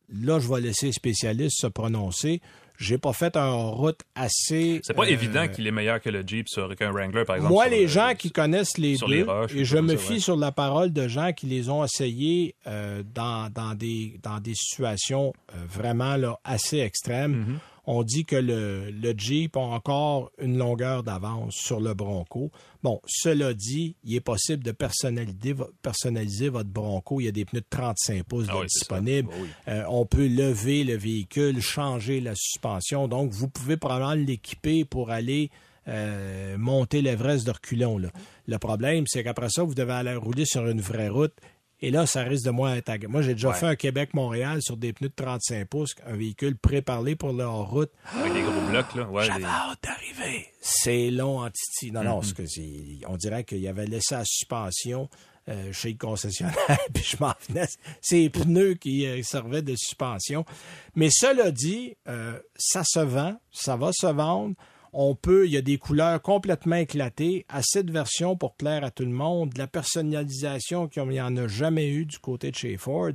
Là, je vais laisser les spécialistes se prononcer. J'ai pas fait un route assez. C'est pas euh, évident qu'il est meilleur que le Jeep sur qu'un Wrangler, par exemple. Moi, les le- gens qui connaissent les deux, les roches, et je me fie ouais. sur la parole de gens qui les ont essayés euh, dans, dans, des, dans des situations euh, vraiment là, assez extrêmes. Mhm. On dit que le, le Jeep a encore une longueur d'avance sur le Bronco. Bon, cela dit, il est possible de personnaliser, vo- personnaliser votre Bronco. Il y a des pneus de 35 pouces Ah oui, disponibles. Oui. Euh, on peut lever le véhicule, changer la suspension. Donc, vous pouvez probablement l'équiper pour aller euh, monter l'Everest de reculons. Là. Le problème, c'est qu'après ça, vous devez aller rouler sur une vraie route. Et là, ça risque de moins être... Moi, j'ai déjà Ouais. fait un Québec-Montréal sur des pneus de 35 pouces, un véhicule préparé pour la route. Avec des gros blocs, là. Ouais, J'avais hâte d'arriver. C'est long en titi. Non, Mm-hmm. non, que c'est- on dirait qu'il avait laissé la suspension euh, chez le concessionnaire, *laughs* puis je m'en venais. C'est les pneus qui euh, servaient de suspension. Mais cela dit, euh, ça se vend, ça va se vendre. On peut, il y a des couleurs complètement éclatées, assez de versions pour plaire à tout le monde, de la personnalisation qu'il n'y en a jamais eu du côté de chez Ford.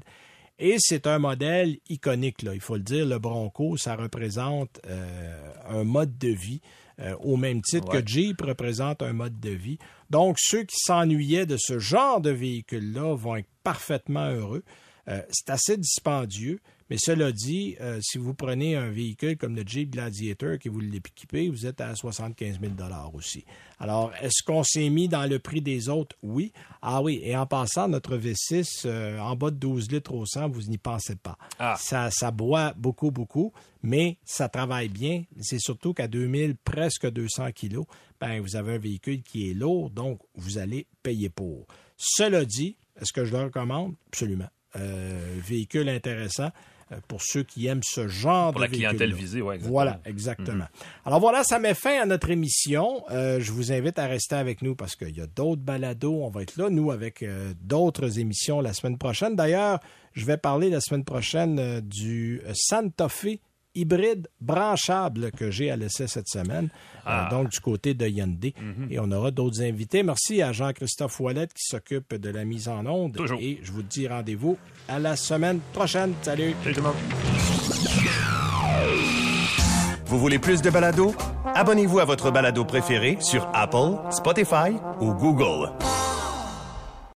Et c'est un modèle iconique, là. il faut le dire. Le Bronco, ça représente euh, un mode de vie, euh, au même titre Ouais. que Jeep représente un mode de vie. Donc, ceux qui s'ennuyaient de ce genre de véhicule-là vont être parfaitement heureux. Euh, c'est assez dispendieux, mais cela dit, euh, si vous prenez un véhicule comme le Jeep Gladiator qui vous l'équipez, vous êtes à 75 000 aussi. Alors, est-ce qu'on s'est mis dans le prix des autres? Oui. Ah oui, et en passant, notre V6, euh, en bas de 12 litres au 100, vous n'y pensez pas. Ah. Ça, ça boit beaucoup, beaucoup, mais ça travaille bien. C'est surtout qu'à 2000, presque 200 kilos, ben, vous avez un véhicule qui est lourd, donc vous allez payer pour. Cela dit, est-ce que je le recommande? Absolument. Euh, véhicule intéressant pour ceux qui aiment ce genre Pour de la clientèle visée, ouais, exactement. Voilà, exactement. Alors voilà, ça met fin à notre émission. Euh, je vous invite à rester avec nous parce qu'il y a d'autres balados. On va être là, nous, avec euh, d'autres émissions la semaine prochaine. D'ailleurs, je vais parler la semaine prochaine euh, du euh, Santa Fe hybride branchable que j'ai à l'essai cette semaine, euh, Ah. donc du côté de Hyundai. Et on aura d'autres invités. Merci à Jean-Christophe Ouellette qui s'occupe de la mise en onde. Toujours. Et je vous dis rendez-vous à la semaine prochaine. Salut! Salut tout le monde. Vous voulez plus de balado? Abonnez-vous à votre balado préféré sur Apple, Spotify ou Google.